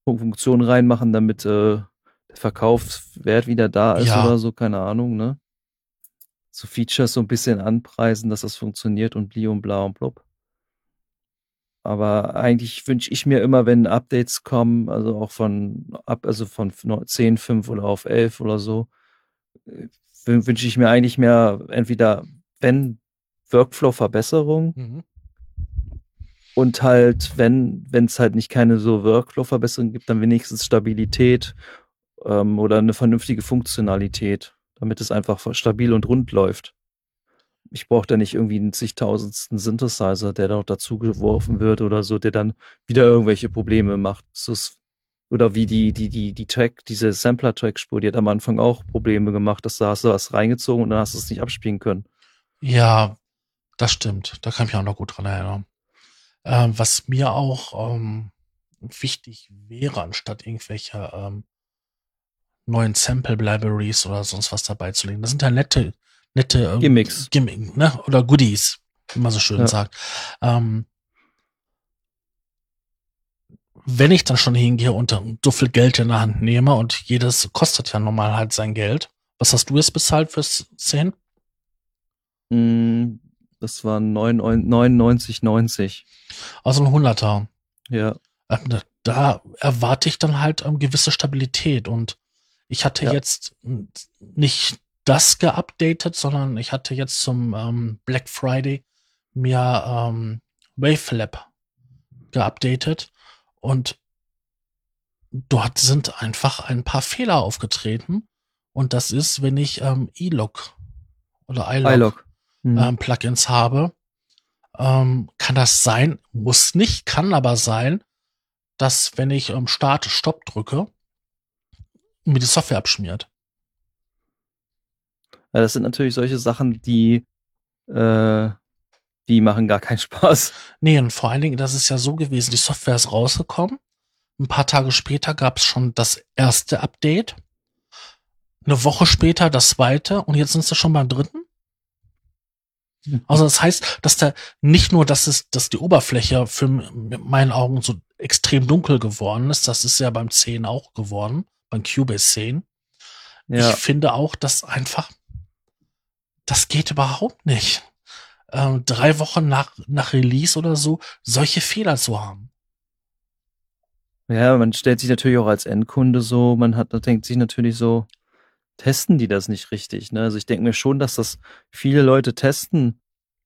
B: Funktionen reinmachen, damit äh, der Verkaufswert wieder da ist
A: Ja.
B: oder so, keine Ahnung, ne? So Features so ein bisschen anpreisen, dass das funktioniert und bli und bla und blub. Aber eigentlich wünsche ich mir immer, wenn Updates kommen, also auch von ab, also von 10, 5 oder auf 11 oder so, äh, wün- wünsche ich mir eigentlich mehr entweder, wenn Workflow-Verbesserung
A: Mhm.
B: Und halt, wenn es halt nicht keine so Workflow-Verbesserung gibt, dann wenigstens Stabilität ähm, oder eine vernünftige Funktionalität, damit es einfach stabil und rund läuft. Ich brauche da nicht irgendwie einen zigtausendsten Synthesizer, der noch dazu geworfen wird oder so, der dann wieder irgendwelche Probleme macht. Ist- oder wie die, die, die, die Track, diese Sampler-Track-Spur, die hat am Anfang auch Probleme gemacht, dass da hast du was reingezogen und dann hast du es nicht abspielen können.
A: Ja, das stimmt. Da kann ich mich auch noch gut dran erinnern. Ähm, was mir auch ähm, wichtig wäre, anstatt irgendwelche ähm, neuen Sample Libraries oder sonst was dabei zu legen. Das sind ja nette, nette ähm,
B: Gimmicks.
A: Gimmick, ne? Oder Goodies, wie man so schön
B: Ja.
A: sagt. Ähm, wenn ich dann schon hingehe und so viel Geld in der Hand nehme und jedes kostet ja normal halt sein Geld. Was hast du jetzt bezahlt fürs 10?
B: Das waren 99,90.
A: Also ein Hunderter.
B: Ja.
A: Ähm, da- erwarte ich dann halt ähm, gewisse Stabilität und ich hatte
B: Ja.
A: jetzt nicht das geupdatet, sondern ich hatte jetzt zum ähm, Black Friday mir ähm, Wavelab geupdatet und dort sind einfach ein paar Fehler aufgetreten und das ist, wenn ich ähm, E-Log oder iLog.
B: Mhm.
A: ähm, Plugins habe, ähm, kann das sein, muss nicht, kann aber sein, dass wenn ich ähm, Start, Stopp drücke, mir die Software abschmiert.
B: Ja, das sind natürlich solche Sachen, die, äh, die machen gar keinen Spaß.
A: Nee, und vor allen Dingen, das ist ja so gewesen, die Software ist rausgekommen. Ein paar Tage später gab es schon das erste Update. Eine Woche später das zweite und jetzt sind sie schon beim dritten. Also das heißt, dass da nicht nur, dass es, dass die Oberfläche für mit meinen Augen so extrem dunkel geworden ist, das ist ja beim 10 auch geworden, beim Cubase 10.
B: Ja,
A: Ich finde auch, dass einfach, das geht überhaupt nicht. Ähm, drei Wochen nach, nach Release oder so, solche Fehler zu haben.
B: ja, man stellt sich natürlich auch als Endkunde so, man hat, denkt sich natürlich so, testen die das nicht richtig, ne? Also ich denke mir schon, dass das viele Leute testen.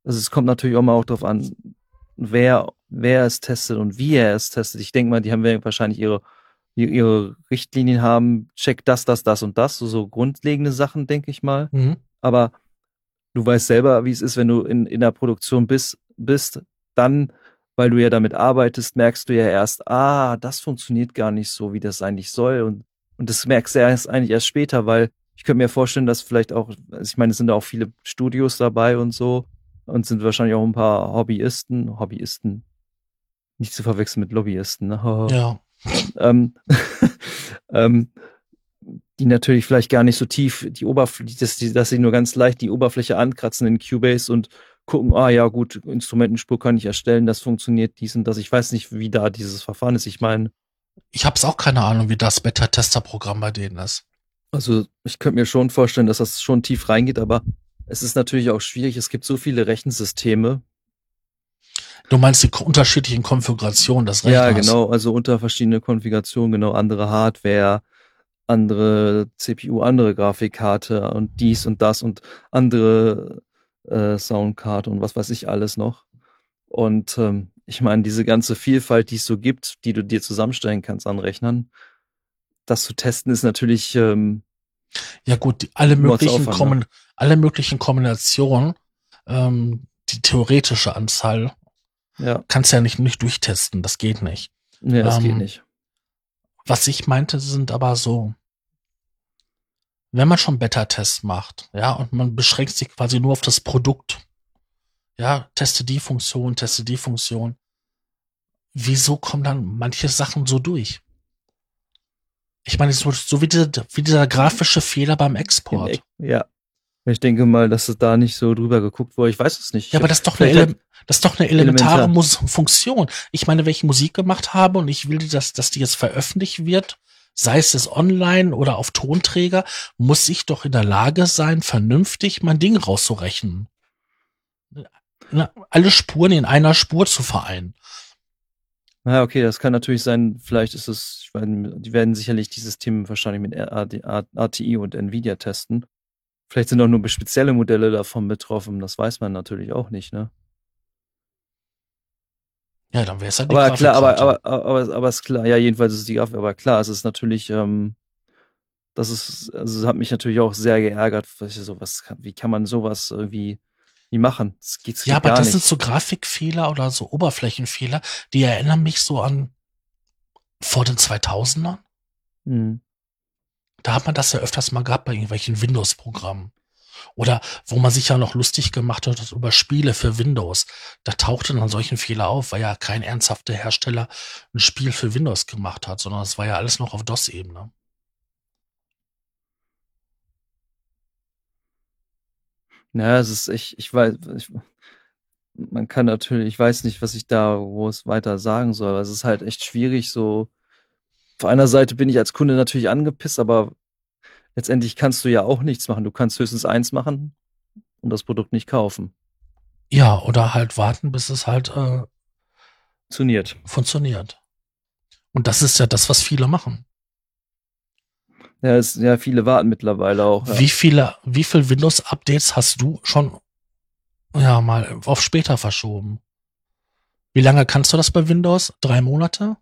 B: Also es kommt natürlich auch mal auch drauf an, wer, wer es testet und wie er es testet. Ich denke mal, die haben wahrscheinlich ihre, ihre Richtlinien haben, check das, das, das und das, so, so grundlegende Sachen, denke ich mal.
A: Mhm.
B: aber du weißt selber, wie es ist, wenn du in, in der Produktion bist, bist, dann, weil du ja damit arbeitest, merkst du ja erst, ah, das funktioniert gar nicht so, wie das eigentlich soll. Und, und das merkst du erst eigentlich erst später, weil ich könnte mir vorstellen, dass vielleicht auch, also ich meine, es sind da auch viele Studios dabei und so und sind wahrscheinlich auch ein paar Hobbyisten, Hobbyisten, nicht zu verwechseln mit Lobbyisten, ne?
A: Ja.
B: ähm, ähm, die natürlich vielleicht gar nicht so tief die Oberfläche, dass, die, dass sie nur ganz leicht die Oberfläche ankratzen in Cubase und gucken, ah ja gut, Instrumentenspur kann ich erstellen, das funktioniert dies und das. Ich weiß nicht, wie da dieses Verfahren ist. Ich meine,
A: Ich habe auch keine Ahnung, wie das Beta-Tester-Programm bei denen ist.
B: Also ich könnte mir schon vorstellen, dass das schon tief reingeht, aber es ist natürlich auch schwierig. Es gibt so viele Rechensysteme.
A: Du meinst die unterschiedlichen Konfigurationen des Rechners?
B: Ja, genau, also unter verschiedene Konfigurationen, genau, andere Hardware, andere CPU, andere Grafikkarte und dies und das und andere äh, Soundkarte und was weiß ich alles noch. Und ähm, ich meine, diese ganze Vielfalt, die es so gibt, die du dir zusammenstellen kannst an Rechnern, das zu testen ist natürlich ähm,
A: Ja gut, alle möglichen
B: Aufwand,
A: Kommen, alle möglichen Kombinationen, ähm, die theoretische Anzahl
B: ja,
A: kannst ja nicht, nicht durchtesten, das geht nicht.
B: nee, das geht
A: Ähm,
B: nicht.
A: Was ich meinte, sind aber so, wenn man schon Beta-Tests macht, ja, und man beschränkt sich quasi nur auf das Produkt, Ja, teste die Funktion, teste die Funktion. Wieso kommen dann manche Sachen so durch? Ich meine, so, so wie, dieser, wie dieser grafische Fehler beim Export.
B: Ja. Ich denke mal, dass es da nicht so drüber geguckt wurde. Ich weiß es nicht.
A: Ja, aber das ist doch eine, Ele das ist doch eine elementare elementar. Funktion. Ich meine, wenn ich Musik gemacht habe und ich will, dass, dass die jetzt veröffentlicht wird, sei es es online oder auf Tonträger, muss ich doch in der Lage sein, vernünftig mein Ding rauszurechnen. Alle Spuren in einer Spur zu vereinen.
B: Ja, okay, das kann natürlich sein. Vielleicht ist es, ich meine, die werden sicherlich die Systeme wahrscheinlich mit RTI und Nvidia testen. Vielleicht sind auch nur spezielle Modelle davon betroffen. Das weiß man natürlich auch nicht, ne?
A: Ja, dann wäre es halt
B: die aber klar, aber, aber, aber, aber, ist klar, ja, jedenfalls ist es die Grafik, aber klar, es ist natürlich, ähm, das ist, also es hat mich natürlich auch sehr geärgert, was, so, was, wie kann man sowas irgendwie nie machen?
A: Das geht, ja, aber das nicht. sind so Grafikfehler oder so Oberflächenfehler, die erinnern mich so an vor den 2000ern. Mhm. Da hat man das ja öfters mal gehabt bei irgendwelchen Windows-Programmen. Oder wo man sich ja noch lustig gemacht hat über Spiele für Windows. Da tauchte dann solchen Fehler auf, weil ja kein ernsthafter Hersteller ein Spiel für Windows gemacht hat, sondern es war ja alles noch auf DOS-Ebene.
B: Naja, es ist, ich, ich weiß, ich, man kann natürlich, ich weiß nicht, was ich da groß weiter sagen soll. Aber es ist halt echt schwierig, so. Auf einer Seite bin ich als Kunde natürlich angepisst, aber letztendlich kannst du ja auch nichts machen. Du kannst höchstens eins machen und das Produkt nicht kaufen.
A: Ja, oder halt warten, bis es halt äh,
B: funktioniert.
A: Funktioniert. Und das ist ja das, was viele machen.
B: Ja, es, ja viele warten mittlerweile auch.
A: Ja. Wie viele, wie viel Windows-Updates hast du schon ja mal auf später verschoben? Wie lange kannst du das bei Windows? Drei Monate?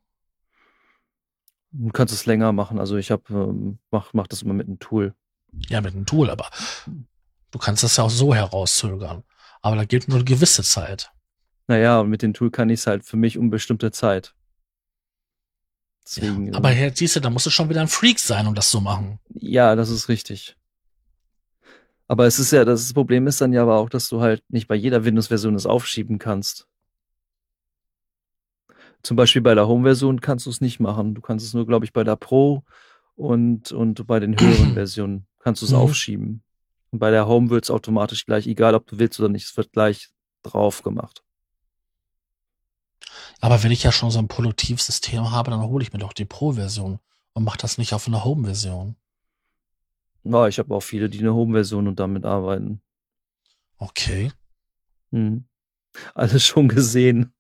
B: Du kannst es länger machen. Also ich habe ähm, mach, mach das immer mit einem Tool.
A: Ja, mit einem Tool, aber du kannst das ja auch so herauszögern. Aber da gilt nur eine gewisse Zeit.
B: Naja, und mit dem Tool kann ich es halt für mich um bestimmte Zeit.
A: Deswegen, ja, aber Herr, siehst du, da musst du schon wieder ein Freak sein, um das zu machen.
B: Ja, das ist richtig. Aber es ist ja, das Problem ist dann ja aber auch, dass du halt nicht bei jeder Windows-Version es aufschieben kannst. Zum Beispiel bei der Home-Version kannst du es nicht machen. Du kannst es nur, glaube ich, bei der Pro und, und bei den höheren Versionen kannst du es mhm. aufschieben. Und bei der Home wird es automatisch gleich, egal ob du willst oder nicht, es wird gleich drauf gemacht.
A: Aber wenn ich ja schon so ein Produktivsystem habe, dann hole ich mir doch die Pro-Version und mache das nicht auf einer Home-Version.
B: Ja, ich habe auch viele, die eine Home-Version und damit arbeiten.
A: Okay.
B: Hm. Alles schon gesehen.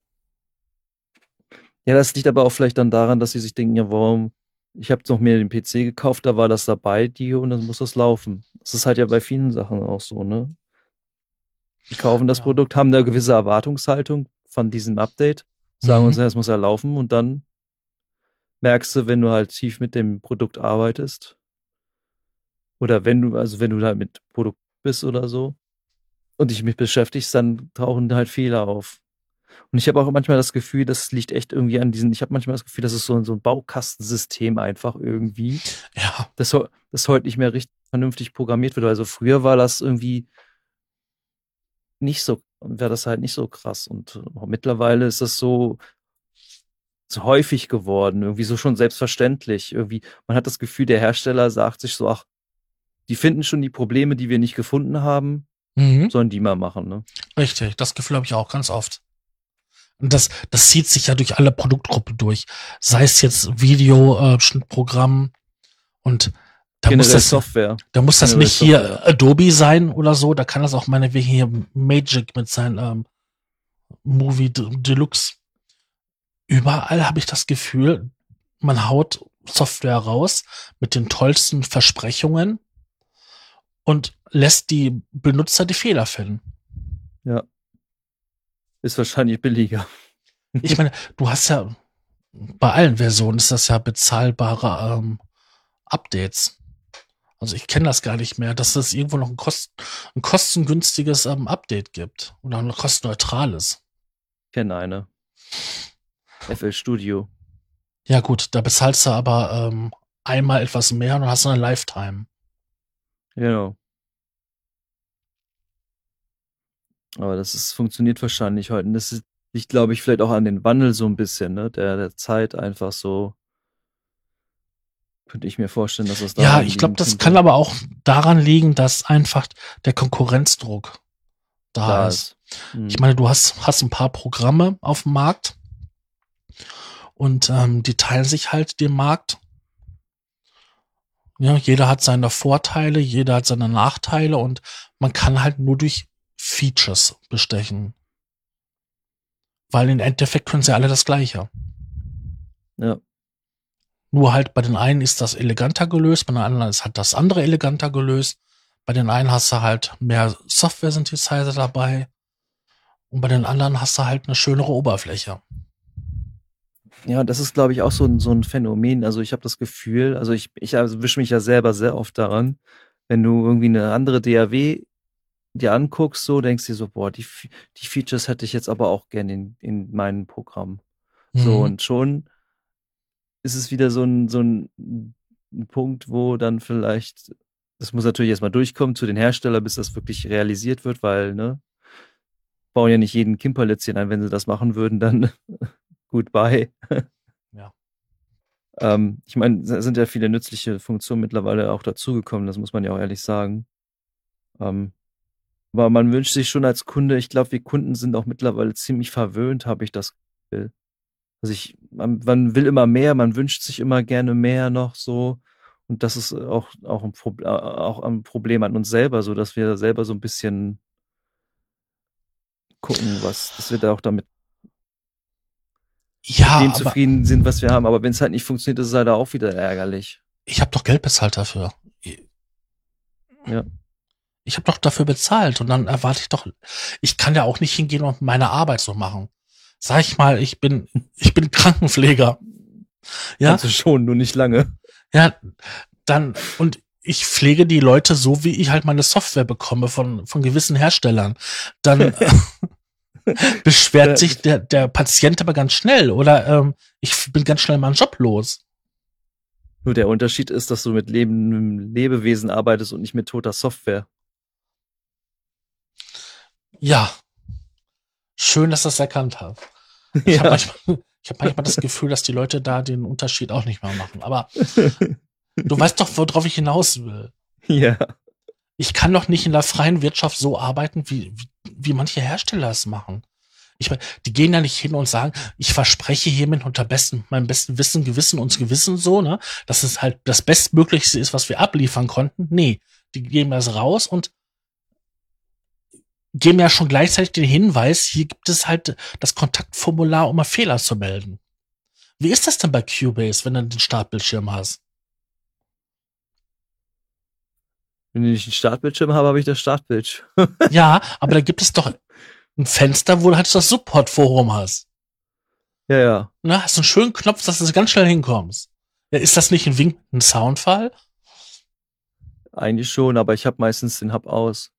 B: Ja, das liegt aber auch vielleicht dann daran, dass sie sich denken, ja, warum, ich habe noch mir den PC gekauft, da war das dabei, die, und dann muss das laufen. Das ist halt ja bei vielen Sachen auch so, ne? Die kaufen das ja. Produkt, haben eine gewisse Erwartungshaltung von diesem Update, sagen mhm. uns, es muss ja laufen und dann merkst du, wenn du halt tief mit dem Produkt arbeitest, oder wenn du, also wenn du halt mit Produkt bist oder so und dich mit beschäftigst, dann tauchen halt Fehler auf. Und ich habe auch manchmal das Gefühl, das liegt echt irgendwie an diesen, ich habe manchmal das Gefühl, das ist so, ein, so ein Baukastensystem einfach irgendwie.
A: Ja.
B: Das, das heute nicht mehr richtig vernünftig programmiert wird. Also früher war das irgendwie nicht so, wäre das halt nicht so krass. Und äh, mittlerweile ist das so, so häufig geworden, irgendwie so schon selbstverständlich. Irgendwie, man hat das Gefühl, der Hersteller sagt sich so, ach, die finden schon die Probleme, die wir nicht gefunden haben, mhm. sollen die mal machen, ne?
A: Richtig, das Gefühl habe ich auch ganz oft. Und das, das zieht sich ja durch alle Produktgruppen durch. Sei es jetzt Video-Schnittprogramm äh, und da muss das,
B: Software.
A: Da muss das nicht hier Software. Adobe sein oder so. Da kann das auch meinetwegen hier Magic mit seinem ähm, Movie Deluxe. Überall habe ich das Gefühl, man haut Software raus mit den tollsten Versprechungen und lässt die Benutzer die Fehler finden.
B: Ja. Ist wahrscheinlich billiger.
A: Ich meine, du hast ja bei allen Versionen ist das ja bezahlbare ähm, Updates. Also ich kenne das gar nicht mehr, dass es irgendwo noch ein, Kost, ein kostengünstiges ähm, Update gibt oder ein kostenneutrales.
B: Ich kenne eine. FL Studio.
A: Ja gut, da bezahlst du aber ähm, einmal etwas mehr und hast eine Lifetime.
B: Genau. Aber das ist, funktioniert wahrscheinlich heute. Und das liegt, glaube ich, vielleicht auch an den Wandel so ein bisschen, ne? Der, der Zeit einfach so. Könnte ich mir vorstellen, dass das
A: da. Ja, ich glaube, das kann aber auch daran liegen, dass einfach der Konkurrenzdruck da, da ist. ist. Mhm. Ich meine, du hast, hast ein paar Programme auf dem Markt und ähm, die teilen sich halt den Markt. Ja, jeder hat seine Vorteile, jeder hat seine Nachteile und man kann halt nur durch Features bestechen. Weil im Endeffekt können sie alle das Gleiche.
B: Ja.
A: Nur halt bei den einen ist das eleganter gelöst, bei den anderen ist halt das andere eleganter gelöst. Bei den einen hast du halt mehr Software-Synthesizer dabei und bei den anderen hast du halt eine schönere Oberfläche.
B: Ja, das ist, glaube ich, auch so ein, so ein Phänomen. Also ich habe das Gefühl, also ich, ich erwische mich ja selber sehr oft daran, wenn du irgendwie eine andere DAW dir anguckst, so denkst du dir so, boah, die, die Features hätte ich jetzt aber auch gerne in, in meinem Programm. Mhm. So, und schon ist es wieder so ein, so ein, Punkt, wo dann vielleicht, das muss natürlich erstmal durchkommen zu den Herstellern, bis das wirklich realisiert wird, weil, ne, bauen ja nicht jeden Kimperlitzchen ein, wenn sie das machen würden, dann goodbye.
A: Ja.
B: ähm, ich meine, es sind ja viele nützliche Funktionen mittlerweile auch dazugekommen, das muss man ja auch ehrlich sagen. Ähm, aber man wünscht sich schon als Kunde, ich glaube, wir Kunden sind auch mittlerweile ziemlich verwöhnt, habe ich das Gefühl. Also ich, man, man will immer mehr, man wünscht sich immer gerne mehr noch so. Und das ist auch, auch, ein, Pro, äh, auch ein Problem an uns selber, so dass wir selber so ein bisschen gucken, was, dass wir da auch damit
A: ja,
B: dem zufrieden sind, was wir haben. Aber wenn es halt nicht funktioniert, ist es halt auch wieder ärgerlich.
A: Ich habe doch Geld bezahlt dafür.
B: Ja
A: ich habe doch dafür bezahlt und dann erwarte ich doch, ich kann ja auch nicht hingehen und meine Arbeit so machen. Sag ich mal, ich bin, ich bin Krankenpfleger.
B: Ja. Also schon, nur nicht lange.
A: Ja, dann, und ich pflege die Leute so, wie ich halt meine Software bekomme von, von gewissen Herstellern. Dann beschwert sich der, der Patient aber ganz schnell oder ähm, ich bin ganz schnell meinen Job los.
B: Nur der Unterschied ist, dass du mit lebendem Lebewesen arbeitest und nicht mit toter Software.
A: Ja. Schön, dass das erkannt hat. Ich ja. habe manchmal, ich hab manchmal das Gefühl, dass die Leute da den Unterschied auch nicht mehr machen. Aber du weißt doch, worauf ich hinaus will.
B: Ja.
A: Ich kann doch nicht in der freien Wirtschaft so arbeiten, wie, wie, wie manche Hersteller es machen. Ich meine, die gehen da nicht hin und sagen, ich verspreche hiermit unter besten, meinem besten Wissen, Gewissen und Gewissen so, ne, dass es halt das Bestmöglichste ist, was wir abliefern konnten. Nee, die geben das raus und geben ja schon gleichzeitig den Hinweis, hier gibt es halt das Kontaktformular, um mal Fehler zu melden. Wie ist das denn bei Cubase, wenn du den Startbildschirm hast?
B: Wenn ich einen Startbildschirm habe, habe ich das Startbildschirm.
A: ja, aber da gibt es doch ein Fenster, wo du halt das Support-Forum hast.
B: Ja, ja.
A: Na, hast du einen schönen Knopf, dass du ganz schnell hinkommst. Ja, ist das nicht ein winkenden Soundfall?
B: Eigentlich schon, aber ich habe meistens den Hub aus.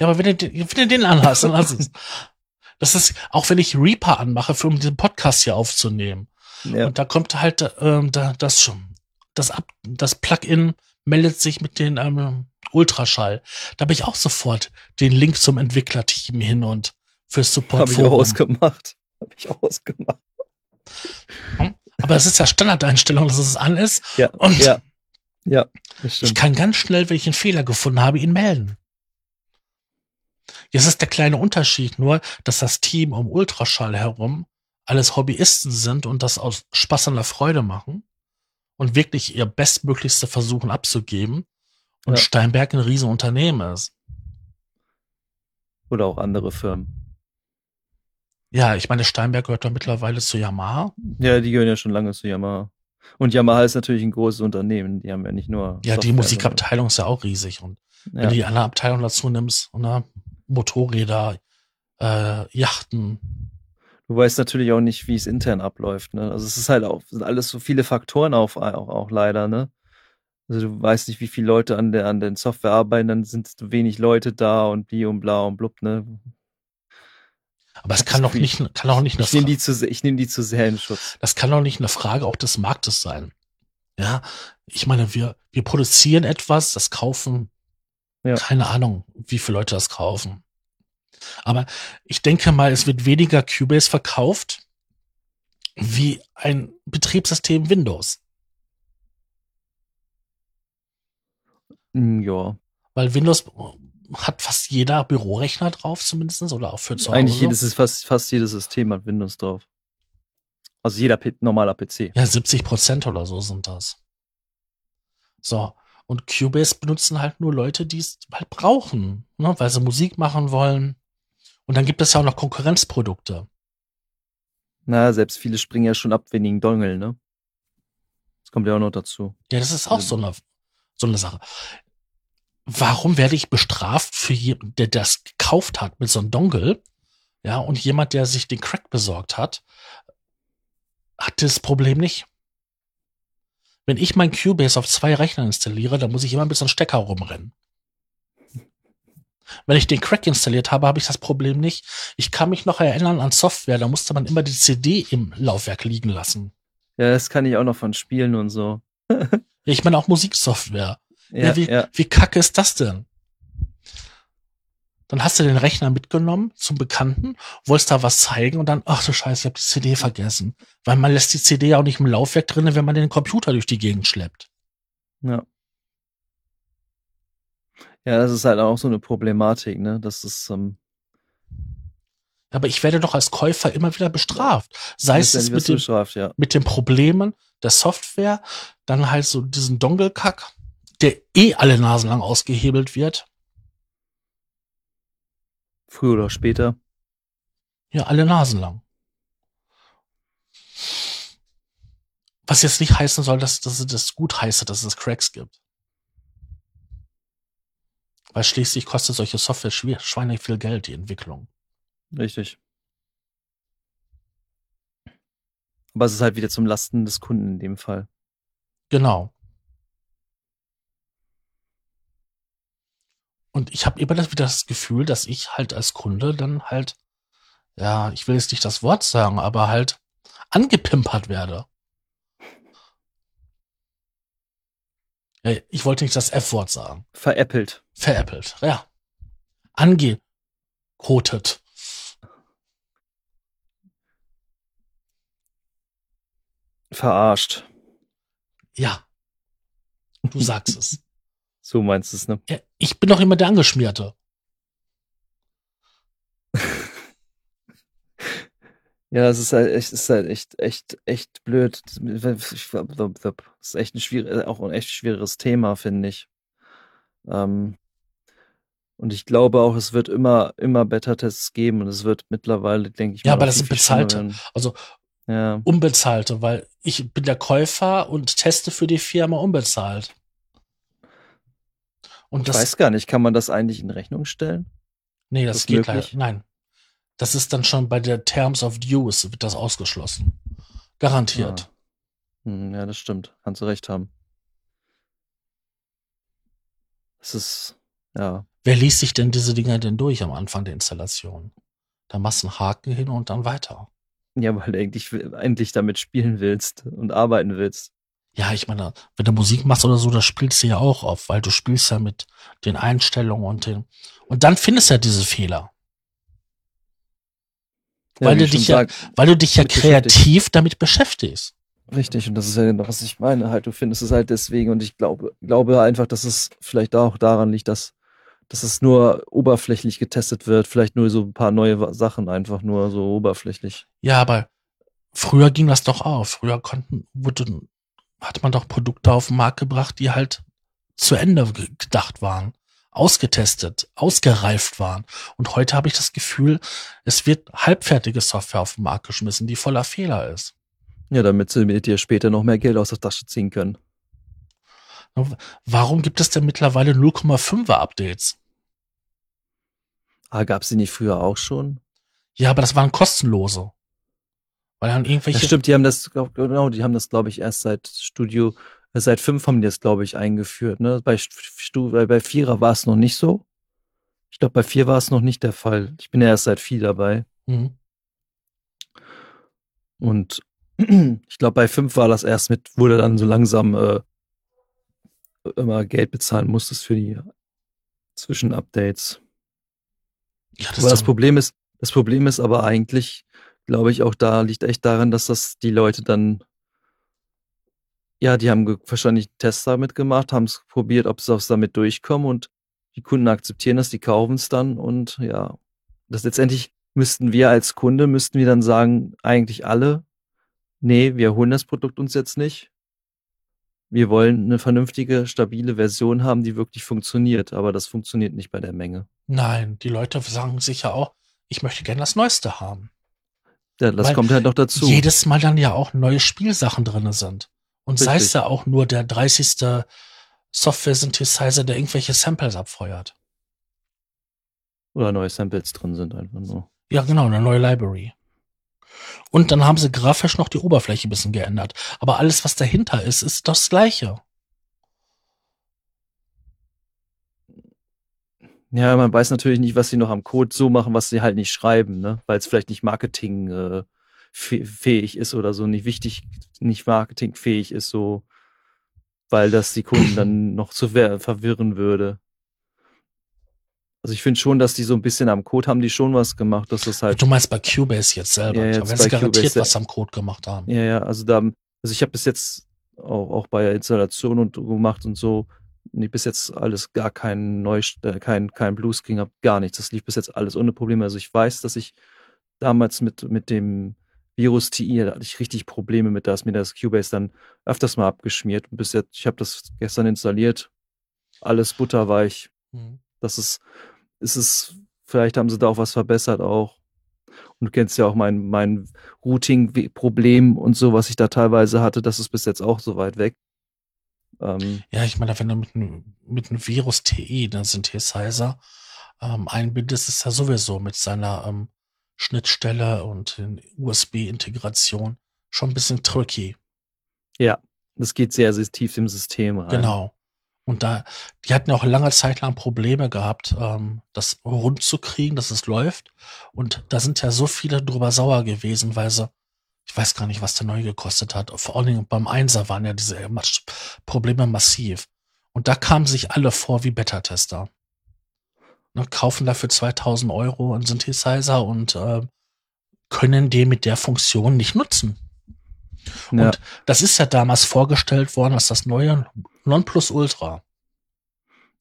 A: Ja, aber wenn du, wenn du den anhast, dann lass es. Das ist, auch wenn ich Reaper anmache, für um diesen Podcast hier aufzunehmen. Ja. Und da kommt halt ähm, da, das, das, Ab, das Plugin meldet sich mit den ähm, Ultraschall. Da habe ich auch sofort den Link zum Entwicklerteam hin und fürs Support.
B: Habe ich auch ausgemacht. Habe ich auch ausgemacht.
A: Hm? Aber es ist ja Standardeinstellung, dass es an ist.
B: Ja. Und ja. Ja,
A: ich kann ganz schnell, wenn ich einen Fehler gefunden habe, ihn melden. Jetzt ist der kleine Unterschied nur, dass das Team um Ultraschall herum alles Hobbyisten sind und das aus Spaß an der Freude machen und wirklich ihr Bestmöglichste versuchen abzugeben und ja. Steinberg ein Riesenunternehmen ist.
B: Oder auch andere Firmen.
A: Ja, ich meine, Steinberg gehört doch mittlerweile zu Yamaha.
B: Ja, die gehören ja schon lange zu Yamaha. Und Yamaha ist natürlich ein großes Unternehmen. Die haben ja nicht nur.
A: Ja, Software, die Musikabteilung ist ja auch riesig. Und wenn ja. du die andere Abteilung dazu nimmst, oder? Motorräder, äh, Yachten.
B: Du weißt natürlich auch nicht, wie es intern abläuft. Ne? Also es ist halt auch sind alles so viele Faktoren auf, auch, auch leider. Ne? Also du weißt nicht, wie viele Leute an der an den Software arbeiten, dann sind wenig Leute da und bli und bla und blub. Ne?
A: Aber es kann doch nicht, kann auch nicht
B: eine ich nehme die zu, ich nehme die zu sehr in Schutz.
A: Das kann doch nicht eine Frage auch des Marktes sein. Ja, ich meine, wir, wir produzieren etwas, das kaufen ja. Keine Ahnung, wie viele Leute das kaufen. Aber ich denke mal, es wird weniger Cubase verkauft wie ein Betriebssystem Windows.
B: Hm, Ja.
A: Weil Windows hat fast jeder Bürorechner drauf, zumindestens oder auch für zu Hause.
B: Eigentlich jedes ist fast, fast jedes System hat Windows drauf. Also jeder P normaler PC.
A: Ja, 70 Prozent oder so sind das. So. Und Cubase benutzen halt nur Leute, die es halt brauchen, ne? weil sie Musik machen wollen. Und dann gibt es ja auch noch Konkurrenzprodukte.
B: Na, selbst viele springen ja schon ab wenigen Dongle, ne? Das kommt ja auch noch dazu.
A: Ja, das ist auch so eine, so eine Sache. Warum werde ich bestraft für jemanden, der das gekauft hat mit so einem Dongle? Ja, und jemand, der sich den Crack besorgt hat, hat das Problem nicht. Wenn ich mein Cubase auf zwei Rechnern installiere, dann muss ich immer mit so einem Stecker rumrennen. Wenn ich den Crack installiert habe, habe ich das Problem nicht. Ich kann mich noch erinnern an Software, da musste man immer die CD im Laufwerk liegen lassen.
B: Ja, das kann ich auch noch von Spielen und so.
A: Ich meine auch Musiksoftware. Ja,
B: Ja,
A: wie,
B: ja.
A: wie kacke ist das denn? Dann hast du den Rechner mitgenommen zum Bekannten, wolltest da was zeigen und dann, ach du Scheiße, ich habe die CD vergessen. Weil man lässt die CD ja auch nicht im Laufwerk drinne, wenn man den Computer durch die Gegend schleppt.
B: Ja. Ja, das ist halt auch so eine Problematik, ne? Das ist, ähm,
A: Aber ich werde doch als Käufer immer wieder bestraft. Sei es mit
B: bestraft, ja.
A: mit den Problemen der Software, dann halt so diesen Dongle-Kack, der eh alle Nasen lang ausgehebelt wird.
B: Früher oder später.
A: Ja, alle Nasen lang. Was jetzt nicht heißen soll, dass, dass es das gut heiße, dass es Cracks gibt. Weil schließlich kostet solche Software schwer, schweinig viel Geld, die Entwicklung.
B: Richtig. Aber es ist halt wieder zum Lasten des Kunden in dem Fall.
A: Genau. Und ich habe immer das, wieder das Gefühl, dass ich halt als Kunde dann halt, ja, ich will jetzt nicht das Wort sagen, aber halt angepimpert werde. Ich wollte nicht das F-Wort sagen.
B: Veräppelt.
A: Veräppelt, ja. Angekotet.
B: Verarscht.
A: Ja. Du sagst es.
B: So meinst du es, ne?
A: Ich bin doch immer der Angeschmierte.
B: Ja, es ist halt echt, es ist halt echt, echt, echt blöd. Das ist echt ein schwierig, auch ein echt schwieriges Thema, finde ich. Ähm, und ich glaube auch, es wird immer, immer Beta-Tests geben und es wird mittlerweile, denke ich
A: Ja, aber das sind bezahlte. Also
B: Ja,
A: unbezahlte, weil ich bin der Käufer und teste für die Firma unbezahlt. Und
B: ich
A: das,
B: weiß gar nicht, kann man das eigentlich in Rechnung stellen?
A: nee, das
B: das
A: geht leider. Nein. Das ist dann schon bei der Terms of Use wird das ausgeschlossen. Garantiert.
B: Hm, ja, das stimmt. Kannst du recht haben. Es ist, ja,
A: Wer liest sich denn diese Dinger denn durch am Anfang der Installation? Da machst du einen Haken hin und dann weiter.
B: ja, weil du eigentlich, eigentlich damit spielen willst und arbeiten willst.
A: Ja, ich meine, wenn du Musik machst oder so, das spielst du ja auch auf, weil du spielst ja mit den Einstellungen und den, und dann findest du ja diese Fehler.
B: Ja,
A: Weil du dich ja-
B: sag,
A: Weil du dich ja kreativ damit beschäftigst.
B: Richtig, und das ist ja genau, was ich meine. Halt, du findest es halt deswegen und ich glaube, glaube einfach, dass es vielleicht auch daran liegt, dass, dass es nur oberflächlich getestet wird. Vielleicht nur so ein paar neue Sachen, einfach nur so oberflächlich.
A: Ja, aber früher ging das doch auch. Früher konnten, wurde, hat man doch Produkte auf den Markt gebracht, die halt zu Ende ge- gedacht waren, ausgetestet, ausgereift waren. Und heute habe ich das Gefühl, es wird halbfertige Software auf den Markt geschmissen, die voller Fehler ist.
B: Ja, damit sie mit dir später noch mehr Geld aus der Tasche ziehen können.
A: Warum gibt es denn mittlerweile 0,5er Updates?
B: Ah, gab's die nicht früher auch schon?
A: Ja, aber das waren kostenlose. Weil dann irgendwelche.
B: stimmt, die haben das, genau, die haben das, glaube ich, erst seit Studio, seit fünf haben die das, glaube ich, eingeführt. Ne? Bei, Stu, bei, bei Vierer war es noch nicht so. Ich glaube, bei vier war es noch nicht der Fall. Ich bin ja erst seit vier dabei.
A: Mhm.
B: Und ich glaube, bei fünf war das erst mit, wurde dann so langsam äh, immer Geld bezahlen musstest für die Zwischenupdates.
A: Ja,
B: Aber das Problem ist, das Problem ist aber eigentlich, glaube ich, auch da liegt echt daran, dass das die Leute dann, ja, die haben wahrscheinlich Tests damit gemacht, haben es probiert, ob sie damit durchkommen und die Kunden akzeptieren das, die kaufen es dann und ja, das letztendlich müssten wir als Kunde, müssten wir dann sagen, eigentlich alle, nee, wir holen das Produkt uns jetzt nicht. Wir wollen eine vernünftige, stabile Version haben, die wirklich funktioniert, aber das funktioniert nicht bei der Menge.
A: Nein, die Leute sagen sich ja auch, ich möchte gerne das Neueste haben.
B: Ja, das
A: Weil
B: kommt halt noch dazu.
A: Jedes Mal dann ja auch neue Spielsachen drinne sind. Und sei es ja auch nur der 30. Software-Synthesizer, der irgendwelche Samples abfeuert.
B: Oder neue Samples drin sind einfach nur.
A: Ja, genau, eine neue Library. Und dann haben sie grafisch noch die Oberfläche ein bisschen geändert. Aber alles, was dahinter ist, ist das Gleiche.
B: Ja, man weiß natürlich nicht, was sie noch am Code so machen, was sie halt nicht schreiben, ne? Weil es vielleicht nicht Marketing äh, fähig ist oder so, nicht wichtig, nicht marketingfähig ist, so, weil das die Kunden dann noch zu ver verwirren würde. Also ich finde schon, dass die so ein bisschen am Code haben die schon was gemacht, dass das halt
A: Du meinst bei Cubase jetzt selber.
B: Ja,
A: da
B: jetzt
A: werden sie garantiert
B: Cubase,
A: was am Code gemacht haben.
B: Ja, ja, also da, also ich habe bis jetzt auch, auch bei der Installation und gemacht und so, nee, bis jetzt alles gar kein Neu, äh, kein, kein Bluescreen hab, gar nichts. Das lief bis jetzt alles ohne Probleme. Also ich weiß, dass ich damals mit, mit dem Virus TI, da hatte ich richtig Probleme mit, da ist mir das Cubase dann öfters mal abgeschmiert. Und bis jetzt, ich habe das gestern installiert, alles butterweich.
A: Mhm.
B: Das ist, ist es, vielleicht haben sie da auch was verbessert auch. Und du kennst ja auch mein, mein Routing-Problem und so, was ich da teilweise hatte, das ist bis jetzt auch so weit weg. Ähm,
A: Ja, ich meine, wenn du mit einem mit einem Virus TE, den Synthesizer, ähm, einbindest, ist er sowieso mit seiner ähm, Schnittstelle und den USB-Integration schon ein bisschen tricky.
B: ja, das geht sehr, sehr tief im System rein.
A: Genau. Und da, die hatten ja auch lange Zeit lang Probleme gehabt, ähm, das rund zu kriegen, dass es läuft. Und da sind ja so viele drüber sauer gewesen, weil sie, ich weiß gar nicht, was der neu gekostet hat. Vor allen Dingen beim Einser waren ja diese Probleme massiv. Und da kamen sich alle vor wie Beta-Tester. Ne, kaufen dafür 2000 Euro einen Synthesizer und äh, können den mit der Funktion nicht nutzen.
B: Ja,
A: Und das ist ja damals vorgestellt worden als das neue Nonplusultra.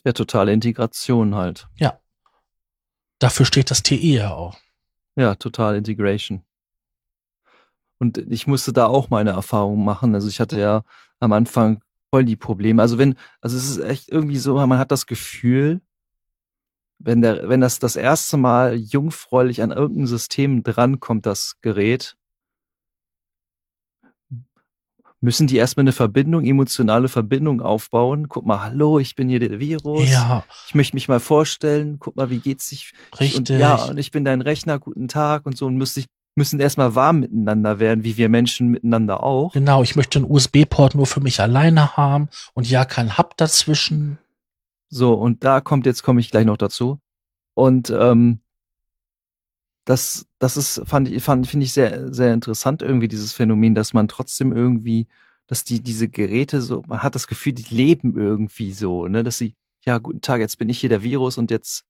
B: ja, totale Integration halt.
A: Ja. Dafür steht das TE ja auch.
B: Ja, total Integration. Und ich musste da auch meine Erfahrungen machen. Also ich hatte ja am Anfang voll die Probleme. Also wenn, also es ist echt irgendwie so, man hat das Gefühl, wenn der, wenn das das erste Mal jungfräulich an irgendein System drankommt, das Gerät, müssen die erstmal eine Verbindung, emotionale Verbindung aufbauen. Guck mal, hallo, ich bin hier der Virus.
A: Ja,
B: Ich möchte mich mal vorstellen. Guck mal, wie geht's sich?
A: richtig.
B: Und ja, und ich bin dein Rechner, guten Tag und so und müsste ich, müssen erstmal warm miteinander werden, wie wir Menschen miteinander auch.
A: genau, ich möchte einen USB-Port nur für mich alleine haben und ja, kein Hub dazwischen.
B: So, und da kommt, jetzt komme ich gleich noch dazu. Und ähm, das, das ist, fand ich, fand, finde ich sehr, sehr interessant, irgendwie, dieses Phänomen, dass man trotzdem irgendwie, dass die, diese Geräte so, man hat das Gefühl, die leben irgendwie so, ne, dass sie, ja, guten Tag, jetzt bin ich hier der Virus und jetzt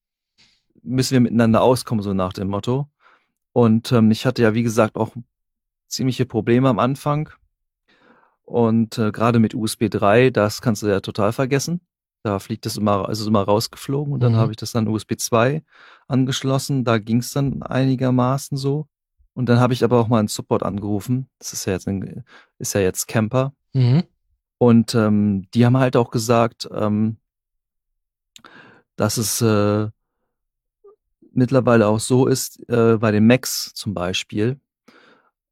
B: müssen wir miteinander auskommen, so nach dem Motto. Und ähm, ich hatte ja, wie gesagt, auch ziemliche Probleme am Anfang. Und äh, gerade mit USB 3, das kannst du ja total vergessen. Da fliegt das immer, also immer rausgeflogen und dann
A: Mhm.
B: habe ich das dann USB 2 angeschlossen. Da ging es dann einigermaßen so. Und dann habe ich aber auch mal einen Support angerufen. Das ist ja jetzt ein, ist ja jetzt Camper.
A: Mhm.
B: Und ähm, die haben halt auch gesagt, ähm, dass es äh, mittlerweile auch so ist, äh, bei den Macs zum Beispiel.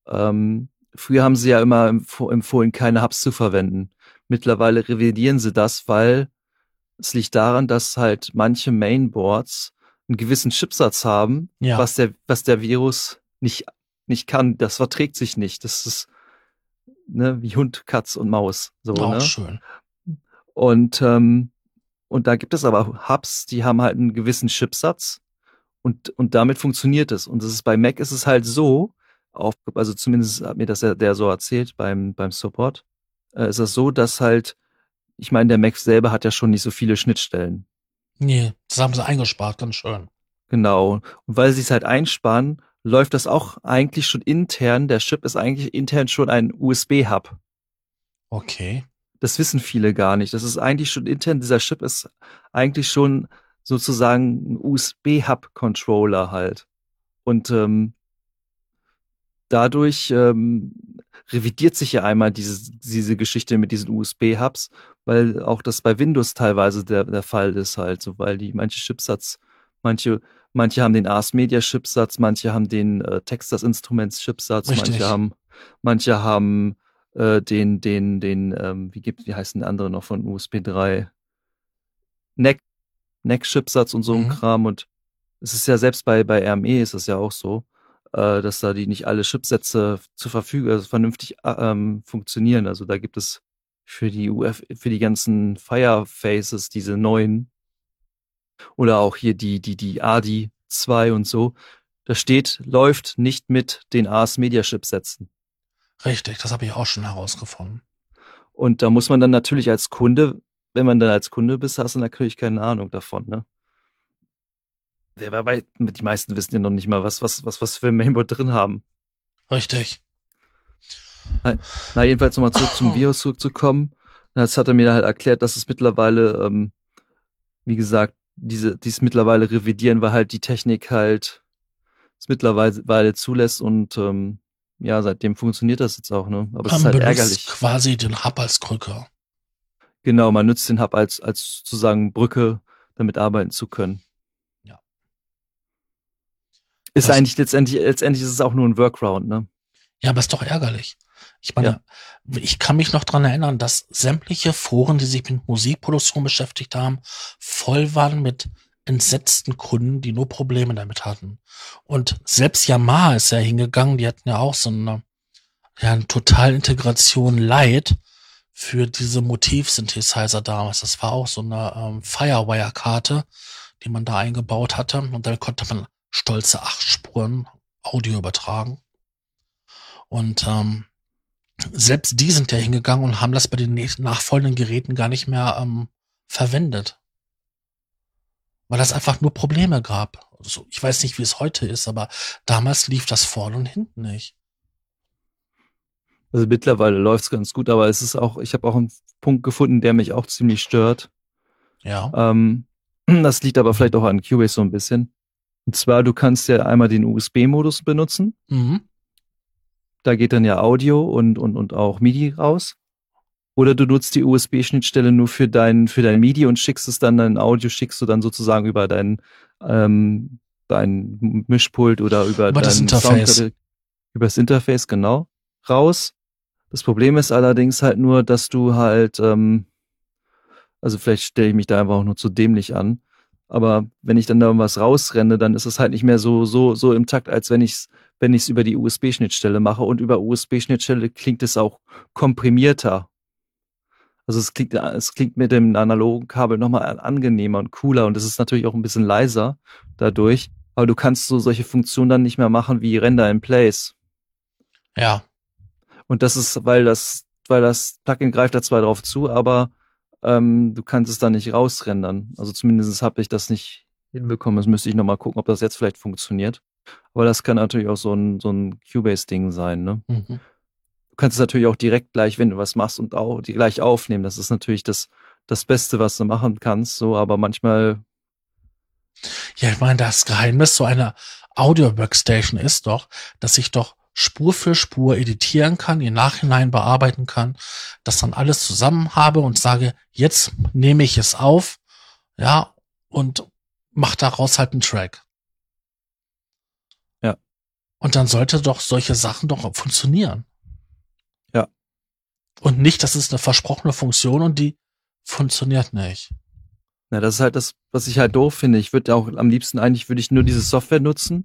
B: Ähm, früher haben sie ja immer empf- empfohlen, keine Hubs zu verwenden. Mittlerweile revidieren sie das, weil es liegt daran, dass halt manche Mainboards einen gewissen Chipsatz haben,
A: Ja.
B: was der, was der Virus nicht, nicht kann. Das verträgt sich nicht. Das ist ne, wie Hund, Katz und Maus. So,
A: auch
B: ne?
A: schön.
B: Und, ähm, und da gibt es aber Hubs, die haben halt einen gewissen Chipsatz und, und damit funktioniert es. Und das ist bei Mac ist es halt so, auf, also zumindest hat mir das der, der so erzählt beim, beim Support, äh, ist es so, dass halt, ich meine, der Mac selber hat ja schon nicht so viele Schnittstellen.
A: Nee, das haben sie eingespart, ganz schön.
B: Genau. Und weil sie es halt einsparen, läuft das auch eigentlich schon intern. Der Chip ist eigentlich intern schon ein USB-Hub.
A: Okay.
B: Das wissen viele gar nicht. Das ist eigentlich schon intern, dieser Chip ist eigentlich schon sozusagen ein USB-Hub-Controller halt. Und ähm, dadurch ähm, revidiert sich ja einmal diese, diese Geschichte mit diesen USB-Hubs, weil auch das bei Windows teilweise der, der Fall ist halt, so weil die manche Chipsatz, manche, manche haben den Ars Media Chipsatz, manche haben den äh, Texas Instruments Chipsatz,
A: Richtig.
B: manche haben, manche haben äh, den, den, den, ähm, wie gibt, wie heißen die andere noch von USB 3? NEC, NEC-Chipsatz und so ein
A: Mhm.
B: Kram und es ist ja selbst bei, bei RME ist es ja auch so, äh, dass da die nicht alle Chipsätze zur Verfügung, also vernünftig äh, ähm, funktionieren. Also da gibt es für die UF, für die ganzen Firefaces diese neuen oder auch hier die, die, die ADI 2 und so. Da steht, läuft nicht mit den Ars Media Chipsätzen.
A: Richtig, das habe ich auch schon herausgefunden.
B: Und da muss man dann natürlich als Kunde, wenn man dann als Kunde bist, hast du natürlich keine Ahnung davon, ne? Die meisten wissen ja noch nicht mal, was, was, was, was wir im Mainboard drin haben.
A: Richtig.
B: Na, jedenfalls nochmal zurück zum Virus zurückzukommen. Das hat er mir halt erklärt, dass es mittlerweile, ähm, wie gesagt, diese, dies mittlerweile revidieren, weil halt die Technik halt es mittlerweile zulässt und ähm, ja, seitdem funktioniert das jetzt auch, ne? Aber es ist
A: Man
B: halt ärgerlich.
A: quasi den Hub als Krücke.
B: Genau, man nutzt den Hub als, als sozusagen Brücke, damit arbeiten zu können.
A: Ja.
B: Ist
A: Das-
B: eigentlich letztendlich, letztendlich ist es auch nur ein Workaround, ne?
A: Ja, aber ist doch ärgerlich. Ich meine, ich kann mich noch dran erinnern, dass sämtliche Foren, die sich mit Musikproduktion beschäftigt haben, voll waren mit entsetzten Kunden, die nur Probleme damit hatten. Und selbst Yamaha ist ja hingegangen, die hatten ja auch so eine, ja, eine Totalintegration Light für diese Motivsynthesizer damals. Das war auch so eine ähm, Firewire-Karte, die man da eingebaut hatte. Und damit konnte man stolze acht Spuren Audio übertragen. Und ähm, selbst die sind ja hingegangen und haben das bei den nachfolgenden Geräten gar nicht mehr ähm, verwendet. Weil das einfach nur Probleme gab. Also ich weiß nicht, wie es heute ist, aber damals lief das vorne und hinten nicht.
B: Also mittlerweile läuft's ganz gut, aber es ist auch, ich habe auch einen Punkt gefunden, der mich auch ziemlich stört.
A: Ja.
B: Ähm, das liegt aber vielleicht auch an Cubase so ein bisschen. Und zwar, du kannst ja einmal den USB-Modus benutzen.
A: Mhm.
B: Da geht dann ja Audio und, und, und auch MIDI raus. Oder du nutzt die USB-Schnittstelle nur für dein, für dein MIDI und schickst es dann, dein Audio schickst du dann sozusagen über dein, ähm, dein Mischpult oder über,
A: Über das Interface.
B: Sound, über das Interface, genau, raus. Das Problem ist allerdings halt nur, dass du halt, ähm, also vielleicht stelle ich mich da einfach auch nur zu dämlich an, aber wenn ich dann da irgendwas rausrenne, dann ist es halt nicht mehr so, so, so im Takt, als wenn ich's, wenn ich's über die USB-Schnittstelle mache und über USB-Schnittstelle klingt es auch komprimierter. Also es klingt, es klingt mit dem analogen Kabel nochmal angenehmer und cooler und es ist natürlich auch ein bisschen leiser dadurch. Aber du kannst so solche Funktionen dann nicht mehr machen wie Render in Place.
A: Ja.
B: Und das ist, weil das, weil das Plugin greift da zwar drauf zu, aber ähm, du kannst es dann nicht rausrendern. Also zumindest habe ich das nicht hinbekommen. Das müsste ich nochmal gucken, ob das jetzt vielleicht funktioniert. Aber das kann natürlich auch so ein, so ein Cubase-Ding sein, ne?
A: Mhm.
B: Du kannst es natürlich auch direkt gleich, wenn du was machst und auch die gleich aufnehmen. Das ist natürlich das, das Beste, was du machen kannst, so, aber manchmal,
A: Ja, ich meine, das Geheimnis so einer Audio-Workstation ist doch, dass ich doch Spur für Spur editieren kann, im Nachhinein bearbeiten kann, das dann alles zusammen habe und sage, jetzt nehme ich es auf, ja, und mach daraus halt einen Track.
B: Ja.
A: Und dann sollte doch solche Sachen doch funktionieren.
B: Ja.
A: Und nicht, das ist eine versprochene Funktion und die funktioniert nicht.
B: na, das ist halt das, was ich halt doof finde. Ich würde auch am liebsten eigentlich, würde ich nur diese Software nutzen,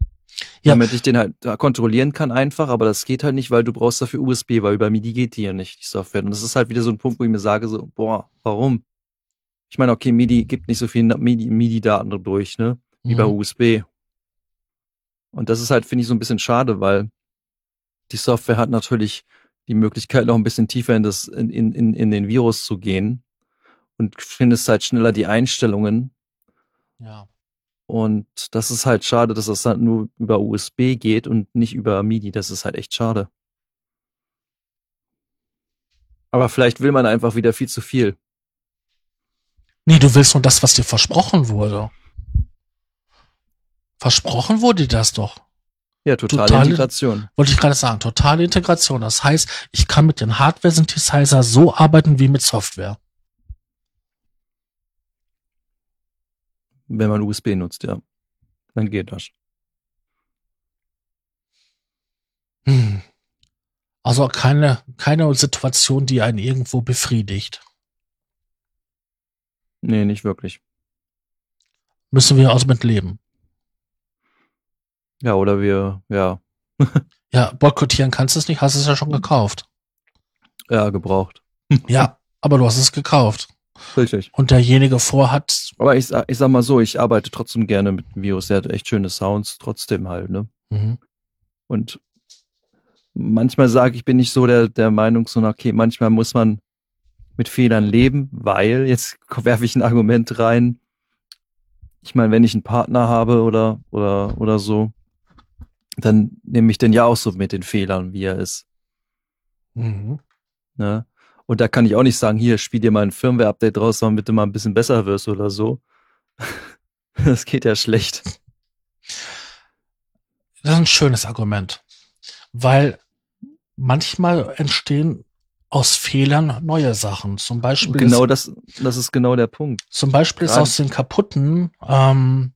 A: Ja.
B: damit ich den halt da kontrollieren kann einfach, aber das geht halt nicht, weil du brauchst dafür USB, weil über MIDI geht die ja nicht, die Software. Und das ist halt wieder so ein Punkt, wo ich mir sage so, boah, warum? Ich meine, okay, MIDI gibt nicht so viel MIDI, MIDI-Daten durch, ne? Wie bei
A: Mhm.
B: USB. Und das ist halt, finde ich, so ein bisschen schade, weil die Software hat natürlich die Möglichkeit, noch ein bisschen tiefer in das, in, in, in, den Virus zu gehen und findest halt schneller die Einstellungen.
A: Ja.
B: Und das ist halt schade, dass das halt nur über USB geht und nicht über MIDI. Das ist halt echt schade. Aber vielleicht will man einfach wieder viel zu viel.
A: Nee, du willst nur das, was dir versprochen wurde. Versprochen wurde das doch.
B: Ja, totale,
A: Totale-
B: Integration.
A: Wollte ich gerade sagen, totale Integration. Das heißt, ich kann mit den Hardware-Synthesizer so arbeiten wie mit Software.
B: Wenn man USB nutzt, ja. Dann geht das.
A: Hm. Also keine, keine Situation, die einen irgendwo befriedigt.
B: Nee, nicht wirklich.
A: Müssen wir also mit leben.
B: Ja, oder wir, ja,
A: Ja, boykottieren kannst du es nicht, hast es ja schon gekauft.
B: ja, gebraucht.
A: Ja, aber du hast es gekauft.
B: Richtig.
A: Und derjenige vorhat,
B: Aber ich, ich sag mal so, ich arbeite trotzdem gerne mit dem Virus. Der hat echt schöne Sounds, trotzdem halt, ne?
A: mhm.
B: Und manchmal sage ich, bin ich so der, der Meinung, so, okay, manchmal muss man mit Fehlern leben, weil, jetzt werfe ich ein Argument rein. Ich meine, wenn ich einen Partner habe oder, oder, oder so, dann nehme ich den ja auch so mit den Fehlern, wie er ist.
A: Mhm.
B: Ne? Und da kann ich auch nicht sagen, hier, spiel dir mal ein Firmware-Update draus, damit du mal ein bisschen besser wirst oder so. Das geht ja schlecht.
A: Das ist ein schönes Argument. Weil manchmal entstehen aus Fehlern neue Sachen. Zum Beispiel,
B: Genau
A: ist,
B: das, das ist genau der Punkt.
A: zum Beispiel ist
B: Gerade-
A: aus den kaputten ähm,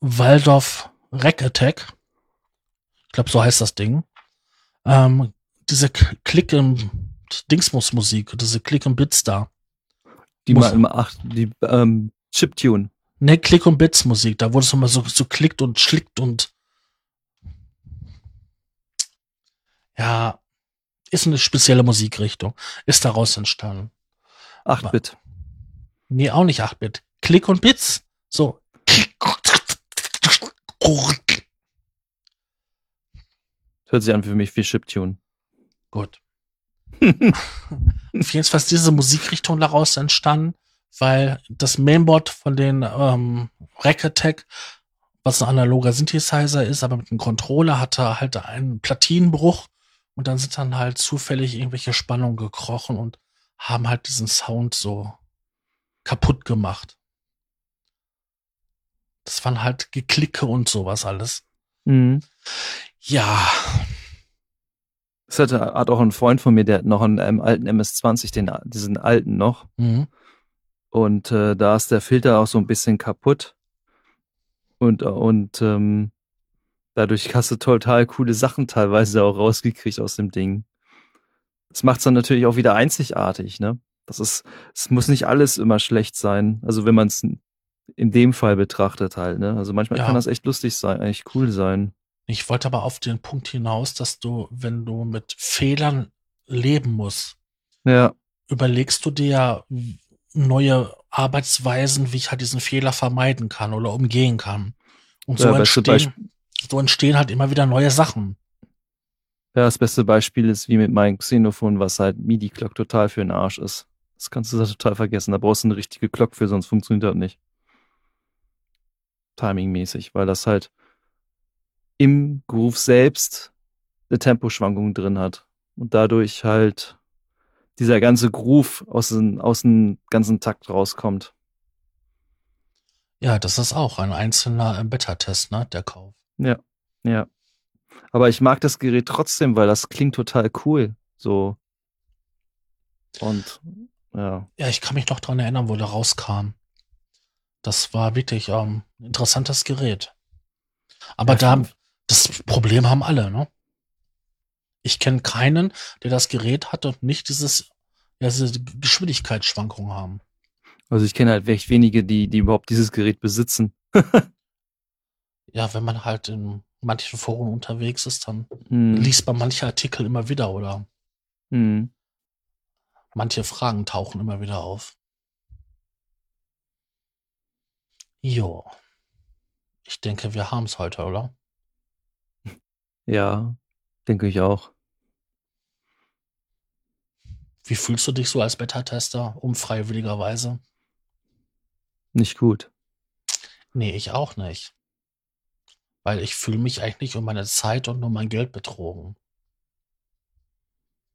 A: Waldorf Rack Attack, ich glaube, so heißt das Ding, ähm, diese Klick im Dingsmus Musik, diese Klick und Bits da.
B: Die mal immer acht, die ähm, Chiptune.
A: Ne, Klick und Bits Musik, da wurde es immer so, so klickt und schlickt und ja, ist eine spezielle Musikrichtung. Ist daraus entstanden.
B: 8-Bit.
A: Nee, auch nicht 8-Bit. Klick und Bits. So.
B: Hört sich an für mich wie Chiptune.
A: Gut. Auf jeden Fall ist diese Musikrichtung daraus entstanden, weil das Mainboard von den ähm, Rack Attack, was ein analoger Synthesizer ist, aber mit einem Controller hatte halt einen Platinenbruch und dann sind dann halt zufällig irgendwelche Spannungen gekrochen und haben halt diesen Sound so kaputt gemacht. Das waren halt Geklicke und sowas alles.
B: Mhm.
A: Ja,
B: Das hatte, hat auch ein Freund von mir, der hat noch einen ähm, alten MS-20, den, diesen alten noch.
A: mhm.
B: Und äh, da ist der Filter auch so ein bisschen kaputt. Und, und ähm, dadurch hast du total coole Sachen teilweise auch rausgekriegt aus dem Ding. Das macht's dann natürlich auch wieder einzigartig, ne? Das ist, es muss nicht alles immer schlecht sein. Also wenn man es in dem Fall betrachtet halt, ne? Also manchmal
A: Ja.
B: kann das echt lustig sein, eigentlich cool sein.
A: Ich wollte aber auf den Punkt hinaus, dass du, wenn du mit Fehlern leben musst,
B: Ja,
A: überlegst du dir ja neue Arbeitsweisen, wie ich halt diesen Fehler vermeiden kann oder umgehen kann. Und so,
B: Ja, beste
A: entstehen, so entstehen halt immer wieder neue Sachen.
B: Ja, das beste Beispiel ist wie mit meinem Xenophon, was halt MIDI-Clock total für den Arsch ist. Das kannst du da total vergessen. Da brauchst du eine richtige Clock für, sonst funktioniert das nicht. Timingmäßig, weil das halt im Groove selbst eine Temposchwankung drin hat. Und dadurch halt dieser ganze Groove aus dem, aus dem ganzen Takt rauskommt.
A: Ja, das ist auch ein einzelner äh, Beta-Test, ne, der Kauf.
B: Ja, ja. Aber ich mag das Gerät trotzdem, weil das klingt total cool. So. Und ja.
A: Ja, ich kann mich noch dran erinnern, wo der rauskam. Das war wirklich ähm, ein interessantes Gerät. Aber
B: Ja,
A: da, das Problem haben alle, ne? Ich kenne keinen, der das Gerät hat und nicht dieses, ja, diese Geschwindigkeitsschwankungen haben.
B: Also ich kenne halt echt wenige, die, die überhaupt dieses Gerät besitzen.
A: Ja, wenn man halt in manchen Foren unterwegs ist, dann
B: Hm.
A: liest man manche Artikel immer wieder oder
B: Hm.
A: manche Fragen tauchen immer wieder auf. Jo. Ich denke, wir haben es heute, oder?
B: Ja, denke ich auch.
A: Wie fühlst du dich so als Beta-Tester, unfreiwilligerweise?
B: Nicht gut.
A: Nee, ich auch nicht. Weil ich fühle mich eigentlich um meine Zeit und um mein Geld betrogen.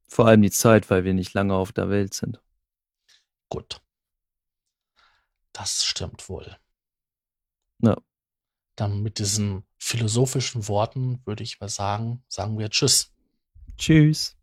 B: Vor allem die Zeit, weil wir nicht lange auf der Welt sind.
A: Gut. Das stimmt wohl.
B: Ja.
A: Dann mit diesen philosophischen Worten würde ich mal sagen, sagen wir Tschüss.
B: Tschüss.